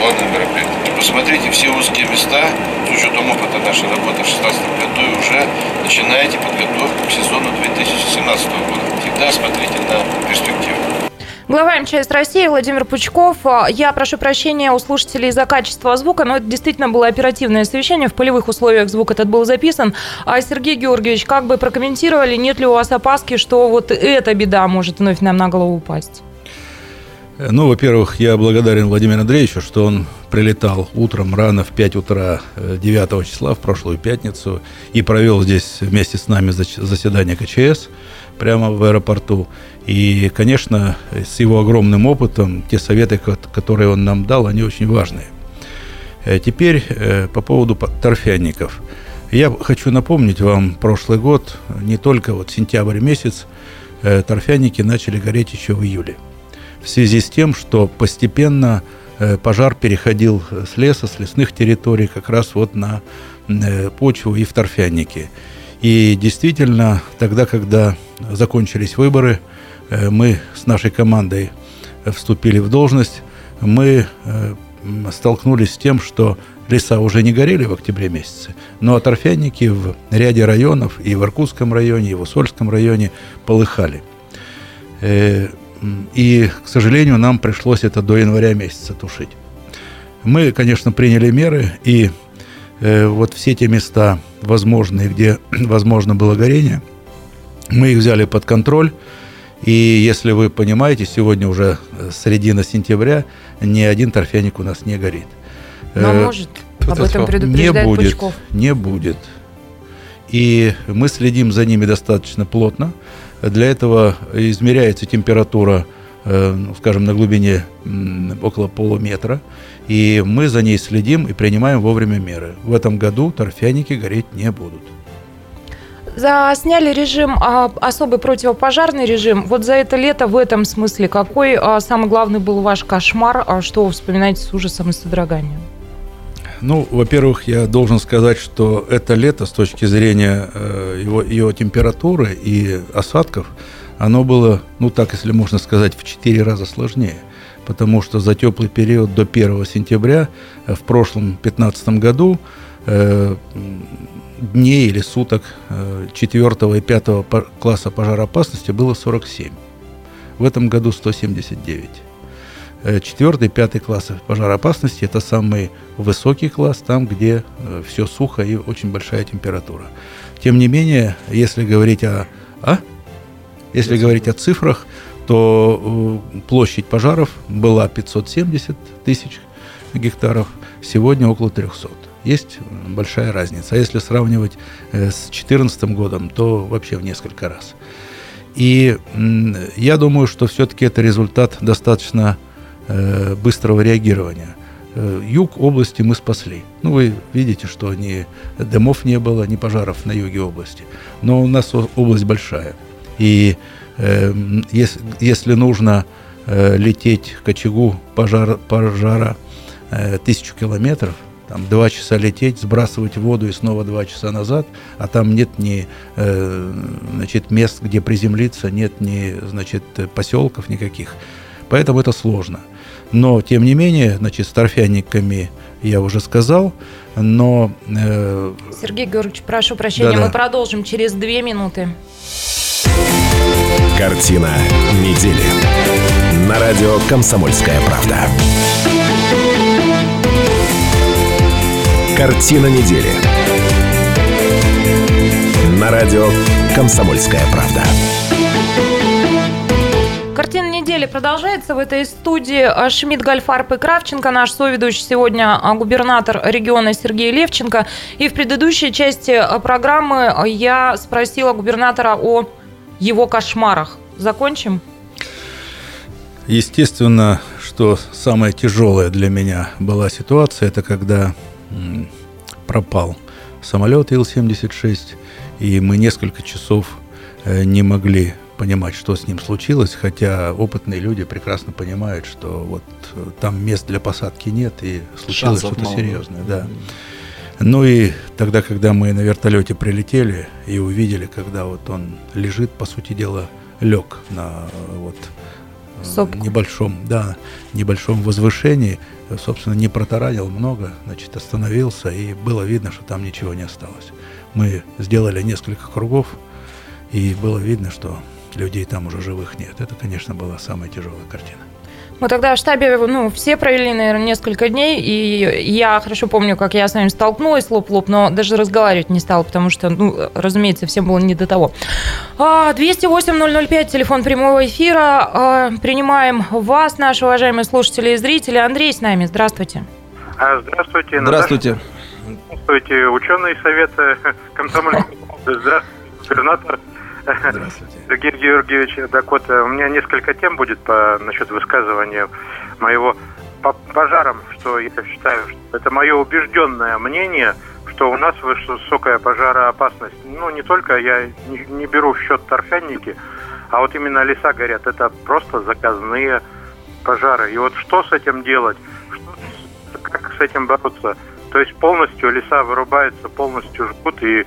плановые мероприятия. Посмотрите все узкие места, с учетом опыта нашей работы в 2016 году, и уже начинаете подготовку к сезону 2017 года. Всегда смотрите на перспективу. Глава МЧС России Владимир Пучков. Я прошу прощения у слушателей за качество звука, но это действительно было оперативное совещание. В полевых условиях звук этот был записан. А Сергей Георгиевич, как бы прокомментировали, нет ли у вас опаски, что вот эта беда может вновь нам на голову упасть? Ну, во-первых, я благодарен Владимиру Андреевичу, что он прилетал утром рано в 5 утра 9 э, числа, в прошлую пятницу, и провел здесь вместе с нами заседание КЧС прямо в аэропорту. И, конечно, с его огромным опытом, те советы, которые он нам дал, они очень важные. Э, теперь э, по поводу торфянников. Я хочу напомнить вам, прошлый год, не только вот сентябрь месяц, торфяники начали гореть еще в июле в связи с тем, что постепенно э, пожар переходил с леса, с лесных территорий как раз вот на э, почву и в торфяники. И действительно, тогда, когда закончились выборы, э, мы с нашей командой вступили в должность, мы столкнулись с тем, что леса уже не горели в октябре месяце, но торфяники в ряде районов, и в Иркутском районе, и в Усольском районе полыхали. И, к сожалению, нам пришлось это до января месяца тушить. Мы, конечно, приняли меры, и э, вот все те места возможные, где [CLEARS THROAT] возможно было горение, мы их взяли под контроль. И если вы понимаете, сегодня уже э, середина сентября, ни один торфяник у нас не горит. Но э, может об этом предупреждает не будет, Пучков. Не будет. И мы следим за ними достаточно плотно. Для этого измеряется температура, э, ну, скажем, на глубине около полуметра, и мы за ней следим и принимаем вовремя меры. В этом году торфяники гореть не будут. Сняли режим, а, особый противопожарный режим. Вот за это лето в этом смысле какой а, самый главный был ваш кошмар, а что вы вспоминаете с ужасом и содроганием? Ну, во-первых, я должен сказать, что это лето с точки зрения э, его, его температуры и осадков, оно было, ну так, если можно сказать, в 4 раза сложнее. Потому что за теплый период до 1 сентября э, в прошлом 2015 году э, дней или суток э, 4 и 5 класса пожароопасности было 47. В этом году 179. Э, четвертый, пятый классы пожароопасности – это самый высокий класс, там, где э, все сухо и очень большая температура. Тем не менее, если говорить о, а? если говорить о цифрах, то э, площадь пожаров была 570 тысяч гектаров, сегодня около 300. Есть большая разница. А если сравнивать с 2014 годом, то вообще в несколько раз. И я думаю, что все-таки это результат достаточно Э, быстрого реагирования. Э, юг области мы спасли. Ну, вы видите, что ни дымов не было, ни пожаров на юге области. Но у нас область большая. И э, если, если нужно э, лететь к очагу пожара, пожара э, тысячу километров, там два часа лететь, сбрасывать воду и снова два часа назад, а там нет ни э, значит, мест, где приземлиться, нет ни значит, поселков никаких. Поэтому это сложно. Но, тем не менее, значит, с торфяниками я уже сказал, но... Э... Сергей Георгиевич, прошу прощения, Да-да. мы продолжим через две минуты. Картина недели. На радио «Комсомольская правда». Картина недели. На радио «Комсомольская правда». Недели продолжается. В этой студии а, Шмидт, Гальфарб и Кравченко. Наш соведущий сегодня а, губернатор региона Сергей Левченко. И в предыдущей части а, программы я спросила губернатора о его кошмарах. Закончим? Естественно, что самая тяжелая для меня была ситуация, это когда пропал самолет Ил-76, и мы несколько часов э, не могли понимать, что с ним случилось, хотя опытные люди прекрасно понимают, что вот э, там мест для посадки нет, и случилось Шансов что-то серьезное. Да. Ну и тогда, когда мы на вертолете прилетели и увидели, когда вот он лежит, по сути дела, лег на э, вот э, Сопку. небольшом, да, небольшом возвышении, собственно, не протаранил много, значит, остановился, и было видно, что там ничего не осталось. Мы сделали несколько кругов, и было видно, что людей там уже живых нет. Это, конечно, была самая тяжелая картина. Мы тогда в штабе, ну, все провели, наверное, несколько дней, и я хорошо помню, как я с вами столкнулась лоб в лоб, но даже разговаривать не стала, потому что, ну, разумеется, всем было не до того. А, 208-005, телефон прямого эфира. А, Принимаем вас, наши уважаемые слушатели и зрители. Андрей с нами, здравствуйте. А, Здравствуйте. Здравствуйте. Наташа. Здравствуйте. Ученый совета [LAUGHS] комсомольской правды. Здравствуйте, губернатор. Здравствуйте. [LAUGHS] Сергей Георгиевич, так вот, э, у меня несколько тем будет по, насчет высказывания моего по пожарам, что я считаю, что это мое убежденное мнение, что у нас высокая пожароопасность. Ну, не только я не, не беру в счет торфяники, а вот именно леса горят. Это просто заказные пожары. И вот что с этим делать? Что, как с этим бороться? То есть полностью леса вырубаются, полностью жгут и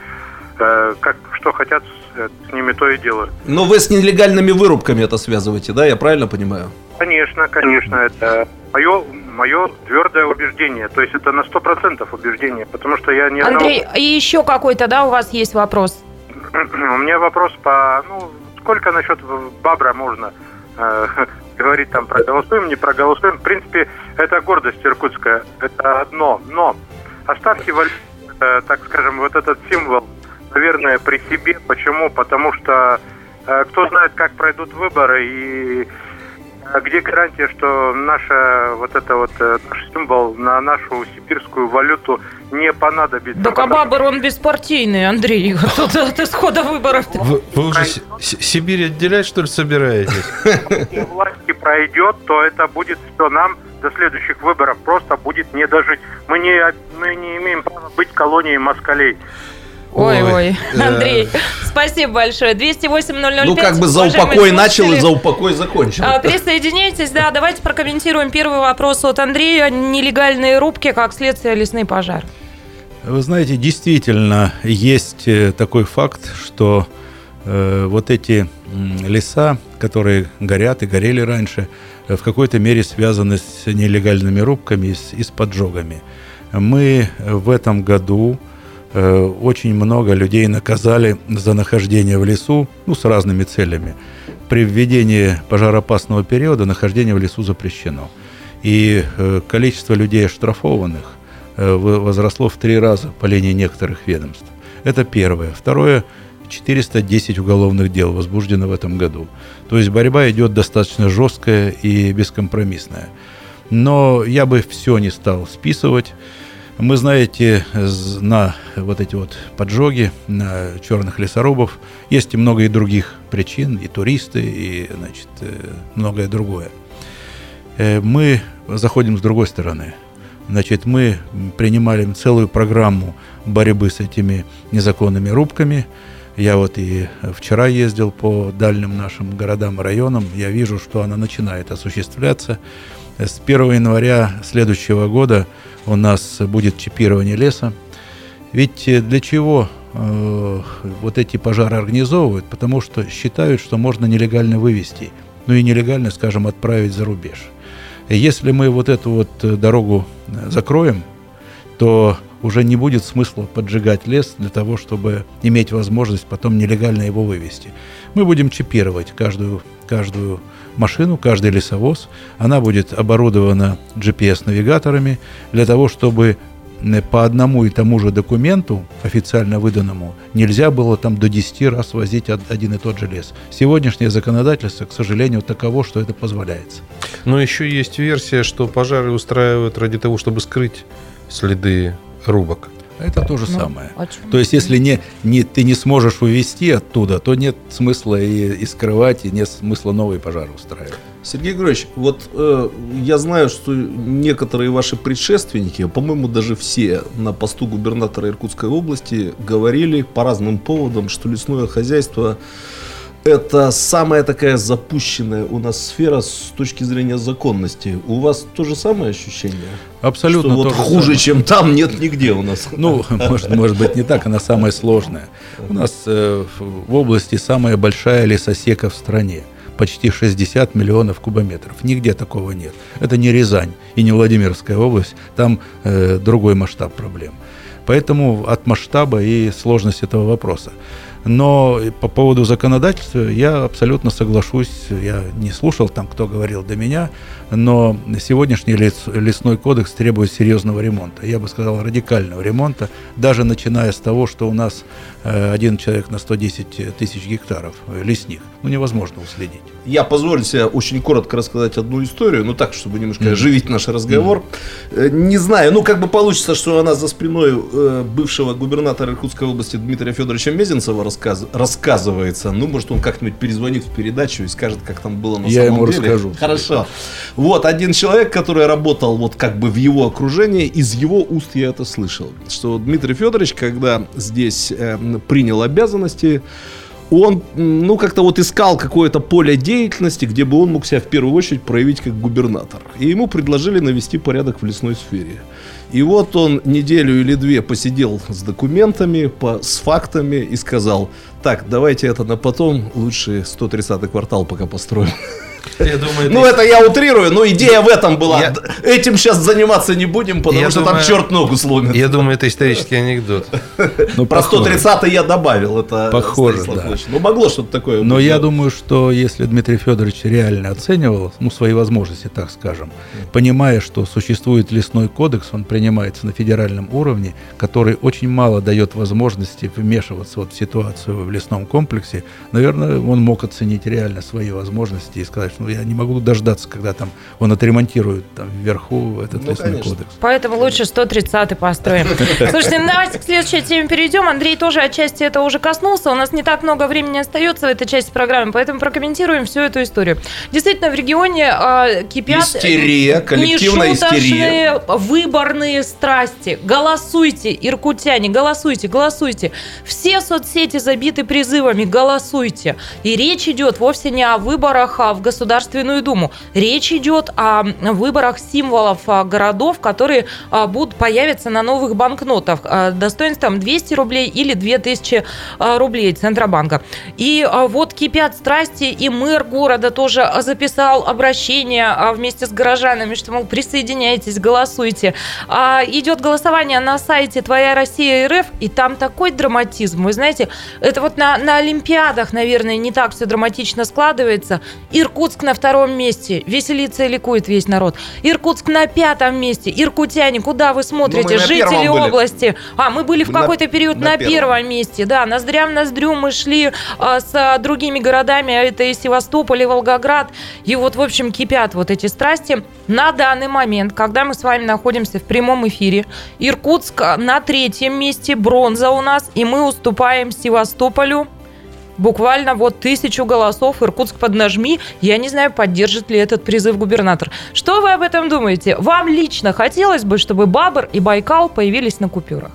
э, как что хотят с, э, с ними то и делают. Но вы с нелегальными вырубками это связываете, да? Я правильно понимаю? Конечно, конечно, это мое, мое твердое убеждение. То есть это на сто процентов убеждение, потому что я не Андрей, и еще какой-то, да, у вас есть вопрос? [CLEARS THROAT] У меня вопрос по, ну, сколько насчет Бабра можно э, [LAUGHS] говорить там проголосуем, не проголосуем. В принципе, это гордость иркутская, это одно. Но оставьте, э, так скажем, вот этот символ, наверное, при себе. Почему? Потому что э, кто знает, как пройдут выборы и э, где гарантия, что наша вот это вот э, наш символ на нашу сибирскую валюту не понадобится? Да Кабабр, он беспартийный, Андрей, [LAUGHS] тут от исхода выборов. Вы, вы уже Си- Сибирь отделять, что ли, собираетесь? Если власти пройдет, то это будет все нам до следующих выборов просто будет не дожить. Мы не, мы не имеем права быть колонией москалей. Ой-ой, Ой, э. Андрей, спасибо большое. 208-005. Ну, как бы за упокой начал и за упокой закончил. А, Присоединяйтесь, да, давайте прокомментируем первый вопрос от Андрея. Нелегальные рубки, как следствие лесный пожар. Вы знаете, действительно есть э, такой факт, что э, вот эти леса, которые горят и горели раньше, э, в какой-то мере связаны с нелегальными рубками и с, и с поджогами. Мы в этом году э, очень много людей наказали за нахождение в лесу, ну, с разными целями. При введении пожароопасного периода нахождение в лесу запрещено. И э, количество людей оштрафованных э, возросло в три раза по линии некоторых ведомств. Это первое. Второе, 410 уголовных дел возбуждено в этом году. То есть борьба идет достаточно жесткая и бескомпромиссная. Но я бы все не стал списывать. Мы, знаете, на вот эти вот поджоги, на черных лесорубов есть и много и других причин, и туристы, и, значит, э, многое другое. Э, Мы заходим с другой стороны. Значит, мы принимали целую программу борьбы с этими незаконными рубками. Я вот и вчера ездил по дальним нашим городам и районам. Я вижу, что она начинает осуществляться. С 1 января следующего года у нас будет чипирование леса. Ведь э, для чего э, вот эти пожары организовывают? Потому что считают, что можно нелегально вывести, ну и нелегально, скажем, отправить за рубеж. И Если мы вот эту вот э, дорогу э, закроем, то уже не будет смысла поджигать лес для того, чтобы иметь возможность потом нелегально его вывести. Мы будем чипировать каждую, каждую машину, каждый лесовоз. Она будет оборудована GPS-навигаторами для того, чтобы э, по одному и тому же документу, официально выданному, нельзя было там до 10 раз возить од- один и тот же лес. Сегодняшнее законодательство, к сожалению, таково, что это позволяется. Но еще есть версия, что пожары устраивают ради того, чтобы скрыть следы рубок. Это то же Ну, самое. о чем? То есть, если не, не, ты не сможешь увести оттуда, то нет смысла и, и скрывать, и нет смысла новый пожар устраивать. Сергей Григорьевич, вот э, я знаю, что некоторые ваши предшественники, по-моему, даже все на посту губернатора Иркутской области говорили по разным поводам, что лесное хозяйство это самая такая запущенная у нас сфера с точки зрения законности. У вас то же самое ощущение? Абсолютно Что вот хуже, самое. чем там, нет нигде у нас. Ну, [LAUGHS] может, может быть не так, она самая сложная. У нас э, в в области самая большая лесосека в стране. Почти 60 миллионов кубометров. Нигде такого нет. Это не Рязань и не Владимирская область. Там э, другой масштаб проблем. Поэтому от масштаба и сложность этого вопроса. Но по поводу законодательства я абсолютно соглашусь. Я не слушал там, кто говорил до меня, но сегодняшний лес- лесной кодекс требует серьезного ремонта. Я бы сказал, радикального ремонта, даже начиная с того, что у нас э, один человек на 110 тысяч гектаров э, лесных. Ну, невозможно уследить. Я позволю себе очень коротко рассказать одну историю, ну так, чтобы немножко Мгм. оживить наш разговор. Э, Не знаю, ну как бы получится, что она за спиной бывшего губернатора Иркутской области Дмитрия Федоровича Мезенцева рассказ- рассказывается. Ну, может, он как-нибудь перезвонит в передачу и скажет, как там было на Я самом ему деле. расскажу. Хорошо. Вот, один человек, который работал вот как бы в его окружении, из его уст я это слышал, что Дмитрий Федорович, когда здесь э, принял обязанности, он, ну, как-то вот искал какое-то поле деятельности, где бы он мог себя в первую очередь проявить как губернатор. И ему предложили навести порядок в лесной сфере. И вот он неделю или две посидел с документами, по, с фактами и сказал, так, давайте это на потом, лучше 130-й квартал пока построим. [LAUGHS] Я думаю, Ну, это я утрирую, но идея в этом была. Я- Этим сейчас заниматься не будем, потому Я что думаю- там черт ногу сломит. Я думаю, это исторический анекдот. [LAUGHS] Ну, Про похоже. 130 я добавил, это Похоже, да. Ну, могло что-то такое Но быть, я думаю, что если Дмитрий Федорович реально оценивал ну, свои возможности, так скажем, понимая, что существует лесной кодекс, он принимается на федеральном уровне, который очень мало дает возможности вмешиваться вот в ситуацию в лесном комплексе, наверное, он мог оценить реально свои возможности и сказать, что я не могу дождаться, когда там он отремонтирует там вверху этот Ну, лесной конечно. кодекс. Поэтому лучше 130 построим. [LAUGHS] Слушайте, ну давайте к следующей теме перейдем. Андрей тоже отчасти это уже коснулся. У нас не так много времени остается в этой части программы, поэтому прокомментируем всю эту историю. Действительно, в регионе э, кипят Истерия, коллективная истерия. выборные страсти. Голосуйте, иркутяне, голосуйте, голосуйте. Все соцсети забиты призывами «голосуйте». И речь идет вовсе не о выборах а в Государственную Думу. Речь идет о выборах символов а, городов, которые а, будут появиться на новых банкнотах а, достоинством 200 рублей или 2000 а, рублей Центробанка. И вот кипят страсти, и мэр города тоже записал обращение вместе с горожанами, что, мол, присоединяйтесь, голосуйте. Идет голосование на сайте «Твоя Россия РФ», и там такой драматизм. Вы знаете, это вот на, на Олимпиадах, наверное, не так все драматично складывается. Иркутск на втором месте. Веселится и ликует весь народ. Иркутск на пятом месте. Иркутяне, куда вы смотрите? Ну, Жители области. А, мы были в какой-то период на на, первом. месте. Да, ноздря в ноздрю мы шли а, с а, другими городами. а Это и Севастополь, и Волгоград. И вот, в общем, кипят вот эти страсти. На данный момент, когда мы с вами находимся в прямом эфире, Иркутск на третьем месте, бронза у нас, и мы уступаем Севастополю Буквально вот тысячу голосов Иркутск поднажми. Я не знаю, поддержит ли этот призыв губернатор. Что вы об этом думаете? Вам лично хотелось бы, чтобы Бабр и Байкал появились на купюрах?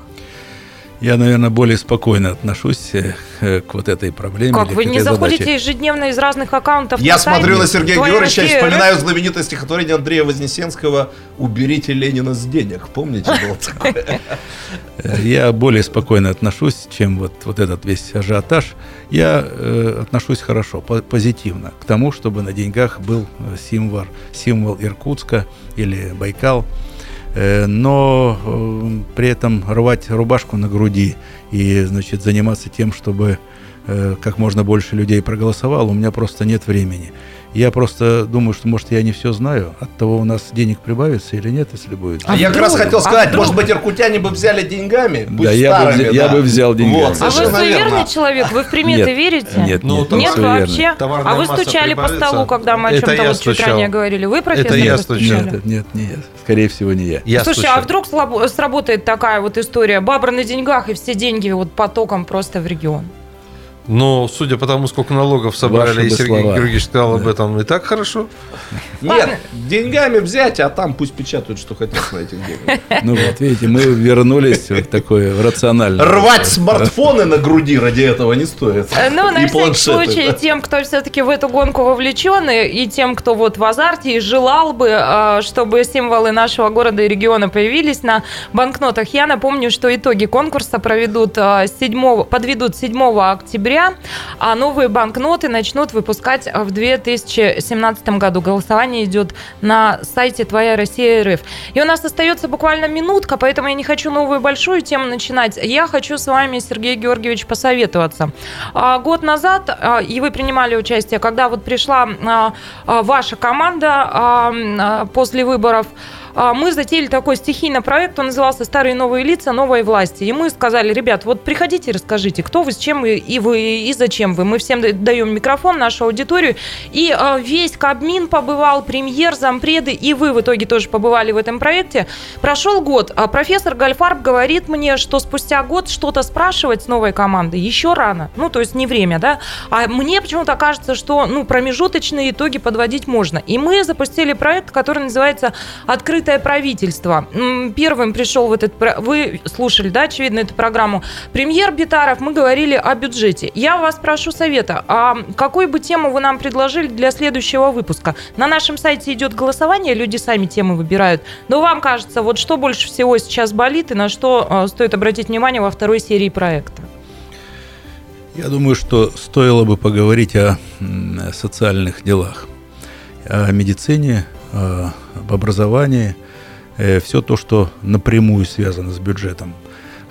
Я, наверное, более спокойно отношусь э, к вот этой проблеме. Как вы не заходите задаче. ежедневно из разных аккаунтов? Я на смотрю на Сергея «Твоя Георгиевича и вспоминаю знаменитое стихотворение Андрея Вознесенского «Уберите Ленина с денег». Помните? было такое? Э, Я более спокойно отношусь, чем вот, вот этот весь ажиотаж. Я э, отношусь хорошо, по- позитивно к тому, чтобы на деньгах был э, символ, символ Иркутска или Байкал. Э, но э, при этом рвать рубашку на груди и значит, заниматься тем, чтобы э, как можно больше людей проголосовало, у меня просто нет времени. Я просто думаю, что, может, я не все знаю. От того у нас денег прибавится или нет, если будет. А я как раз хотел А сказать, вдруг? может быть, иркутяне бы взяли деньгами? Да, пусть я бы взя- я да. бы взял деньгами. Вот, А вы суеверный человек? Вы в приметы Нет, верите? Нет, Ну, нет, Нет вообще? Товарная А вы стучали по столу, когда мы о Это чем-то я вот чуть стучал. ранее говорили? Вы, профессор, я вы стучали? Нет, нет, не я. Скорее всего, не я. Я Слушай, стучал. а вдруг слабо- сработает такая вот история? Бабра на деньгах, и все деньги вот потоком просто в регион. Но, судя по тому, сколько налогов собрали, Ваши и Сергей слова. Георгиевич сказал об этом, и так хорошо. Нет, деньгами взять, а там пусть печатают, что хотят на этих деньгах. Ну вот, видите, мы вернулись в такое рациональное. Рвать смартфоны на груди ради этого не стоит. Ну, на И всякий случай, да. тем, кто все-таки в эту гонку вовлечен, и тем, кто вот в азарте и желал бы, э, чтобы символы нашего города и региона появились на банкнотах, я напомню, что итоги конкурса проведут э, 7, подведут 7 октября, а новые банкноты начнут выпускать в 2017 году. Голосование идет на сайте Твоя Россия РФ. И у нас остается буквально минутка, поэтому я не хочу новую большую тему начинать. Я хочу с вами, Сергей Георгиевич, посоветоваться. А, Год назад, а, и вы принимали участие, когда вот пришла а, ваша команда после выборов, мы затеяли такой стихийный проект, он назывался «Старые новые лица новой власти». И мы сказали, ребят, вот приходите расскажите, кто вы, с чем вы, и вы, и зачем вы. Мы всем даем микрофон, нашу аудиторию. И а, весь Кабмин побывал, премьер, зампреды, и вы в итоге тоже побывали в этом проекте. Прошел год, а профессор Гальфарб говорит мне, что спустя год что-то спрашивать с новой командой еще рано. Ну, то есть не время, да? А мне почему-то кажется, что ну, промежуточные итоги подводить можно. И мы запустили проект, который называется «Открытое правительство». Первым пришел в этот... Вы слушали, да, очевидно, эту программу. Премьер Битаров, мы говорили о бюджете. Я вас прошу совета, а какую бы тему вы нам предложили для следующего выпуска? На нашем сайте идет голосование, люди сами темы выбирают. Но вам кажется, вот что больше всего сейчас болит и на что э, стоит обратить внимание во второй серии проекта? Я думаю, что стоило бы поговорить о социальных делах, о медицине, о- об образовании, все то, что напрямую связано с бюджетом.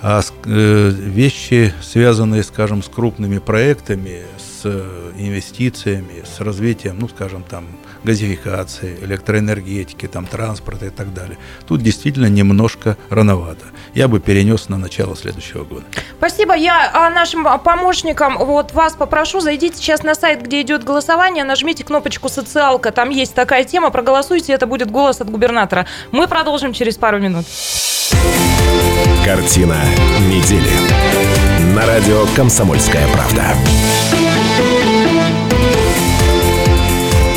А э, вещи, связанные, скажем, с крупными проектами, с э, инвестициями, с развитием, ну, скажем, там, газификации, электроэнергетики, там, транспорта и так далее. Тут действительно немножко рановато. Я бы перенес на начало следующего года. Спасибо. Я а, нашим а, помощникам вот вас попрошу, зайдите сейчас на сайт, где идет голосование, нажмите кнопочку «Социалка», там есть такая тема, проголосуйте, это будет голос от губернатора. Мы продолжим через пару минут. Картина недели. На радио «Комсомольская правда».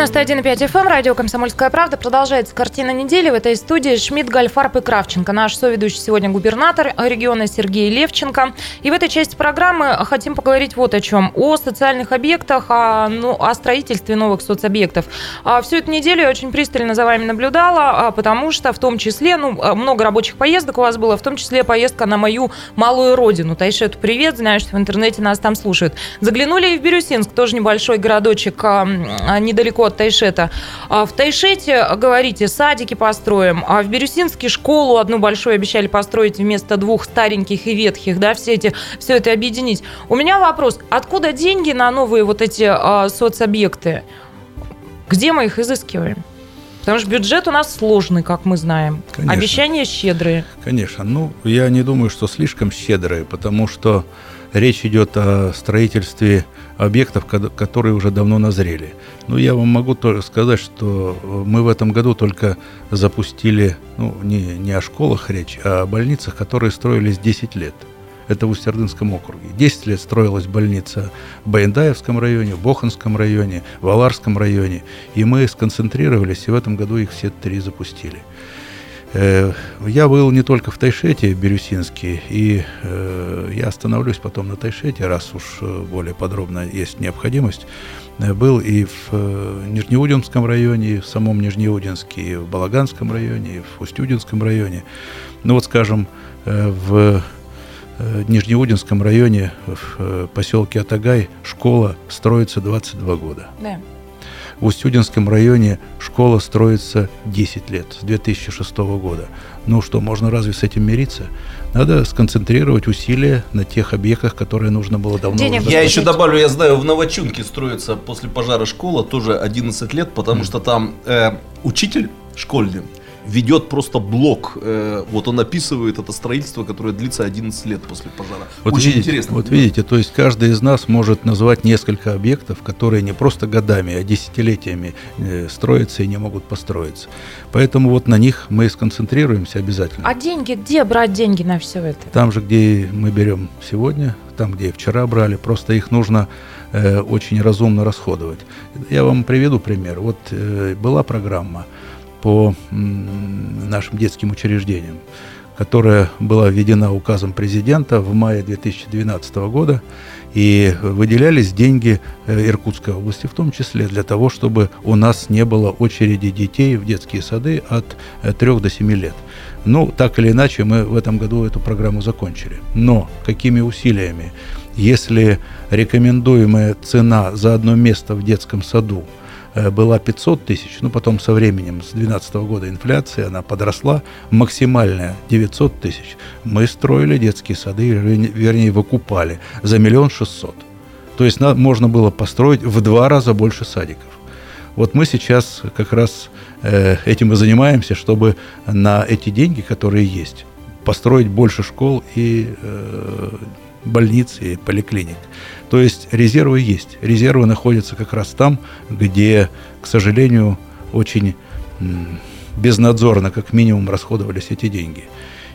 91,5 FM, эм, радио «Комсомольская правда». Продолжается картина недели. В этой студии Шмидт, Гальфарб и Кравченко. Наш соведущий сегодня губернатор региона Сергей Левченко. И в этой части программы хотим поговорить вот о чем. О социальных объектах, о, ну, о строительстве новых соцобъектов. А Всю эту неделю я очень пристально за вами наблюдала, а, потому что в том числе, ну, много рабочих поездок у вас было, в том числе поездка на мою малую родину. Тайшету привет, знаю, что в интернете нас там слушают. Заглянули и в Бирюсинск, тоже небольшой городочек а, а, недалеко от Тайшета. В Тайшете, говорите, садики построим, а в Бирюсинске школу одну большую обещали построить вместо двух стареньких и ветхих, да, все, эти, все это объединить. У меня вопрос, откуда деньги на новые вот эти а, соцобъекты? Где мы их изыскиваем? Потому что бюджет у нас сложный, как мы знаем. Конечно. Обещания щедрые. Конечно. Ну, я не думаю, что слишком щедрые, потому что речь идет о строительстве объектов, которые уже давно назрели. Ну, я вам могу только сказать, что мы в этом году только запустили, ну, не, не о школах речь, а о больницах, которые строились 10 лет. Это в Устюрдынском округе. 10 лет строилась больница в Баендаевском районе, в Боханском районе, в Аларском районе. И мы сконцентрировались, и в этом году их все три запустили. Э, Я был не только в Тайшете, Бирюсинске, и э, я остановлюсь потом на Тайшете, раз уж э, более подробно есть необходимость. Э, Был и в э, Нижнеудинском районе, и в самом Нижнеудинске, и в Балаганском районе, и в Устюдинском районе. Ну вот, скажем, э, в Нижнеудинском районе, в поселке Атагай, школа строится 22 года. Да. В Устюдинском районе школа строится 10 лет, с 2006 года. Ну что, можно разве с этим мириться? Надо сконцентрировать усилия на тех объектах, которые нужно было давно Денег Я еще добавлю, я знаю, в Новочунке строится после пожара школа, тоже 11 лет, потому что там э, учитель школьный ведет просто блок. Э, вот он описывает это строительство, которое длится 11 лет после пожара. Вот Очень видите, интересно. Вот видите, то есть каждый из нас может назвать несколько объектов, которые не просто годами, а десятилетиями э, строятся и не могут построиться. Поэтому вот на них мы и сконцентрируемся обязательно. А деньги, где брать деньги на все это? Там же, где мы берем сегодня, там, где и вчера брали, просто их нужно э, очень разумно расходовать. Я вам приведу пример. Вот э, была программа по нашим детским учреждениям, которая была введена указом президента в мае 2012 года, и выделялись деньги э, Иркутской области, в том числе для того, чтобы у нас не было очереди детей в детские сады от 3 до 7 лет. Ну, так или иначе, мы в этом году эту программу закончили. Но какими усилиями? Если рекомендуемая цена за одно место в детском саду э, была 500 тысяч, ну потом со временем, с 2012 года инфляция, она подросла, максимальная 900 тысяч. Мы строили детские сады, вернее выкупали за миллион шестьсот. То есть на, можно было построить в два раза больше садиков. Вот мы сейчас как раз э, этим и занимаемся, чтобы на эти деньги, которые есть, построить больше школ и э, больниц и поликлиник. То есть резервы есть. Резервы находятся как раз там, где, к сожалению, очень безнадзорно, как минимум, расходовались эти деньги.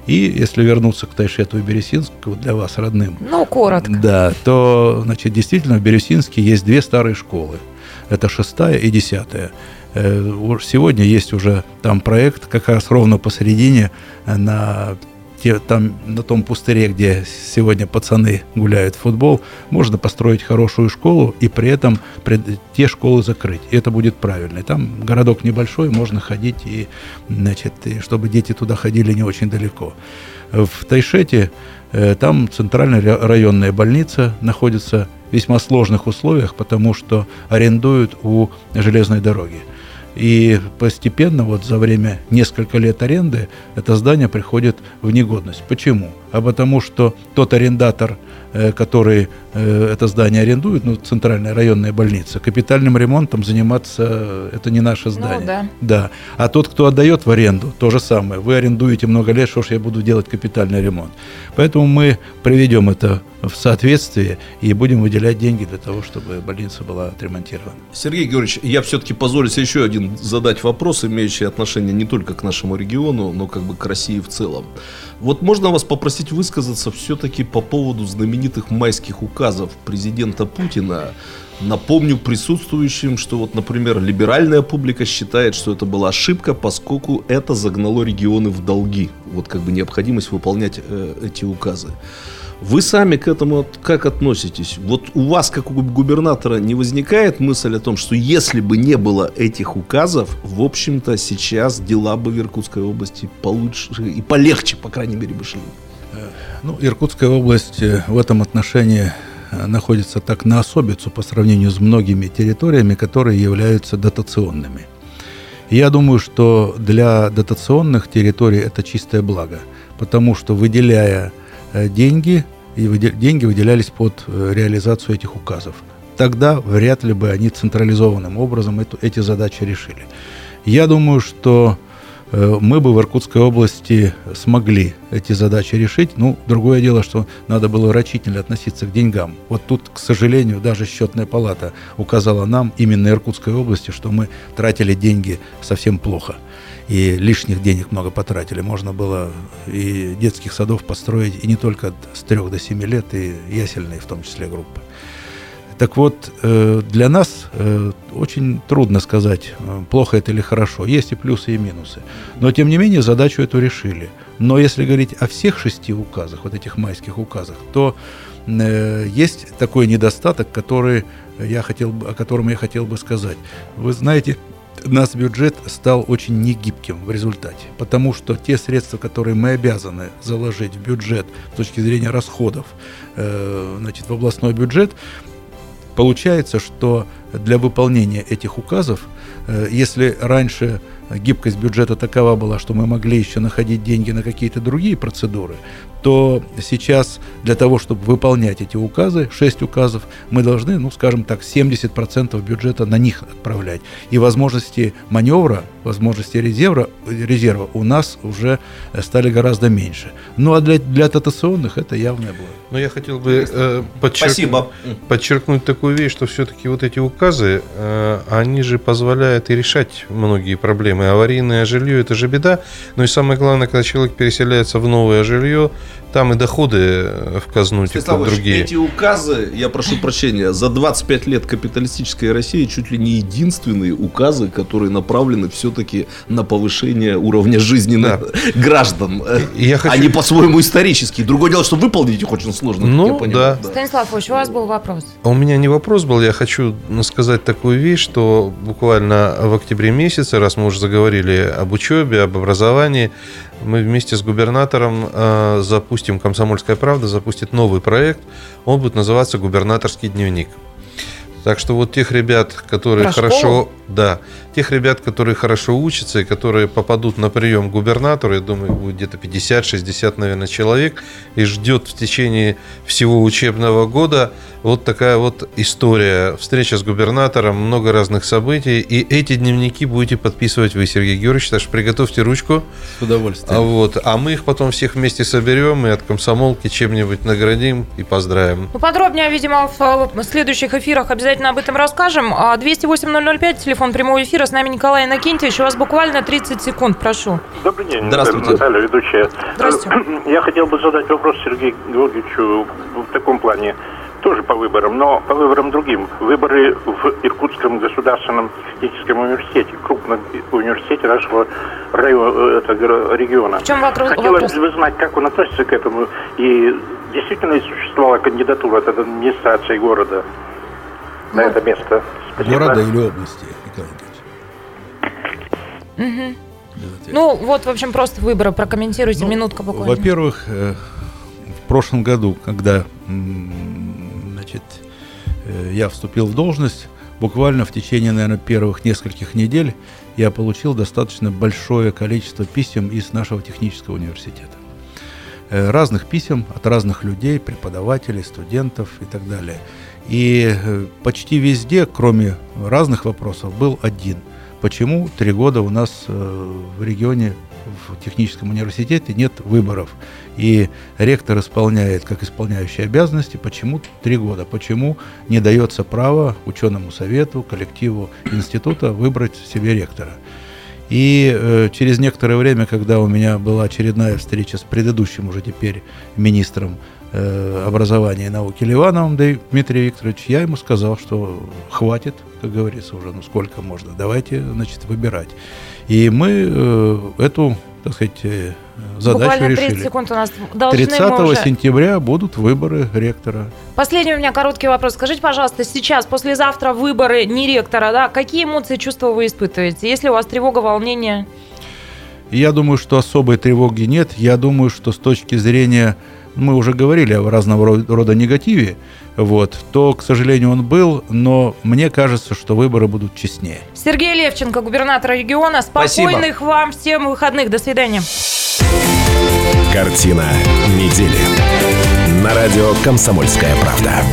И если вернуться к Тайшету и Бересинску, для вас родным, Ну, коротко. да, то, значит, действительно в Бирюсинске есть две старые школы. Это шестая и десятая. Э, Сегодня есть уже там проект, как раз ровно посередине, э, на, те, там, на том пустыре, где сегодня пацаны гуляют в футбол, можно построить хорошую школу и при этом пред- те школы закрыть. И это будет правильно. И там городок небольшой, можно ходить, и, значит, и чтобы дети туда ходили не очень далеко. В Тайшете э, там центральная ра- районная больница находится в весьма сложных условиях, потому что арендуют у железной дороги. И постепенно, вот за время несколько лет аренды, это здание приходит в негодность. Почему? А потому что тот арендатор, э, который э, это здание арендует, ну, центральная районная больница, капитальным ремонтом заниматься э, это не наше здание. Ну, да. Да. А тот, кто отдает в аренду, то же самое. Вы арендуете много лет, что ж я буду делать капитальный ремонт. Поэтому мы приведем это в соответствие и будем выделять деньги для того, чтобы больница была отремонтирована. Сергей Георгиевич, я все-таки позволю себе еще один задать вопрос, имеющий отношение не только к нашему региону, но как бы к России в целом. Вот можно вас попросить высказаться все-таки по поводу знаменитых майских указов президента Путина. Напомню присутствующим, что вот, например, либеральная публика считает, что это была ошибка, поскольку это загнало регионы в долги. Вот как бы необходимость выполнять э, эти указы. Вы сами к этому как относитесь? Вот у вас, как у губернатора, не возникает мысль о том, что если бы не было этих указов, в общем-то, сейчас дела бы в Иркутской области получше и полегче, по крайней мере, бы шли? Ну, Иркутская область э, в этом отношении э, находится так на особицу по сравнению с многими территориями, которые являются дотационными. Я думаю, что для дотационных территорий это чистое благо, потому что выделяя э, деньги, и деньги выделялись под э, реализацию этих указов, тогда вряд ли бы они централизованным образом эту- эти задачи решили. Я думаю, что э, мы бы в Иркутской области смогли эти задачи решить. Ну, другое дело, что надо было рачительно относиться к деньгам. Вот тут, к сожалению, даже счетная палата указала нам, именно Иркутской области, что мы тратили деньги совсем плохо. И лишних денег много потратили. Можно было и детских садов построить, и не только с 3 до 7 лет, и ясельные в том числе группы. Так вот, э, для нас э, очень трудно сказать, э, плохо это или хорошо. Есть и плюсы, и минусы. Но, тем не менее, задачу эту решили. Но если говорить о всех шести указах, вот этих майских указах, то есть такой недостаток, который я хотел, о котором я хотел бы сказать. Вы знаете, наш бюджет стал очень негибким в результате, потому что те средства, которые мы обязаны заложить в бюджет с точки зрения расходов, э, значит, в областной бюджет, Получается, что для выполнения этих указов, э, если раньше гибкость бюджета такова была, что мы могли еще находить деньги на какие-то другие процедуры, то сейчас для того, чтобы выполнять эти указы, 6 указов, мы должны, ну, скажем так, 70% бюджета на них отправлять. И возможности маневра, возможности резерва, резерва у нас уже стали гораздо меньше. Ну, а для, для дотационных это явное было. Но я хотел бы э, подчерк... Спасибо. подчеркнуть такую вещь, что все-таки вот эти указы, э, они же позволяют и решать многие проблемы. Аварийное жилье – это же беда. Но и самое главное, когда человек переселяется в новое жилье, там и доходы э, в казну текут другие. эти указы, я прошу прощения, за 25 лет капиталистической России чуть ли не единственные указы, которые направлены все-таки на повышение уровня жизни да. граждан. Я хочу... Они по-своему исторические. Другое дело, что выполнить их очень сложно. Ну, да. да. Станислав Ильич, у вас был вопрос. А у меня не вопрос был, я хочу сказать такую вещь, что буквально в октябре месяце, раз мы уже заговорили об учебе, об образовании, мы вместе с губернатором э, запустим, «Комсомольская правда» запустит новый проект. Он будет называться «Губернаторский дневник». Так что вот тех ребят, которые Про хорошо, школу? да, тех ребят, которые хорошо учатся и которые попадут на прием к губернатору, я думаю, будет где-то 50-60, наверное, человек, и ждет в течение всего учебного года вот такая вот история. Встреча с губернатором, много разных событий, и эти дневники будете подписывать вы, Сергей Георгиевич, так что приготовьте ручку. С удовольствием. А, вот, а мы их потом всех вместе соберем и от комсомолки чем-нибудь наградим и поздравим. Ну, подробнее, видимо, в следующих эфирах обязательно об этом расскажем. 208-005, а телефон прямого эфира, с нами Николай Иннокентьевич. У вас буквально 30 секунд, прошу. Добрый день. Здравствуйте. Наталья, ведущая. Здравствуйте. [CLEARS THROAT] Я хотел бы задать вопрос Сергею Георгиевичу в таком плане тоже по выборам, но по выборам другим. Выборы в Иркутском государственном техническом университете, крупном университете нашего района, это, региона. В чем вопрос? Хотелось бы знать, как он относится к этому, и действительно существовала кандидатура от администрации города на это место. Спасибо. Города или области, Николай? Угу. Ну, вот, в общем, просто выборы прокомментируйте, ну, минутка буквально. Во-первых, э, в прошлом году, когда значит, э, я вступил в должность, буквально в течение, наверное, первых нескольких недель я получил достаточно большое количество писем из нашего технического университета. Э, разных писем от разных людей, преподавателей, студентов и так далее. И почти везде, кроме разных вопросов, был один. Почему три года у нас в регионе в техническом университете нет выборов. И ректор исполняет, как исполняющий обязанности, почему три года, почему не дается право ученому совету, коллективу института выбрать себе ректора. И э, через некоторое время, когда у меня была очередная встреча с предыдущим уже теперь министром э, образования и науки Ливановым Дмитрием Викторовичем, я ему сказал, что хватит, как говорится уже, ну сколько можно, давайте, значит, выбирать. И мы э, эту, так сказать, э, задачу Буквально 30 решили. секунд у нас должны 30 уже... сентября будут выборы ректора. Последний у меня короткий вопрос. Скажите, пожалуйста, сейчас, послезавтра выборы не ректора, да, какие эмоции, чувства вы испытываете? Если у вас тревога, волнение? Я думаю, что особой тревоги нет. Я думаю, что с точки зрения мы уже говорили о разного рода негативе, вот, то, к сожалению, он был, но мне кажется, что выборы будут честнее. Сергей Левченко, губернатор региона. Спокойных Спасибо. вам всем выходных. До свидания. Картина недели. На радио «Комсомольская правда».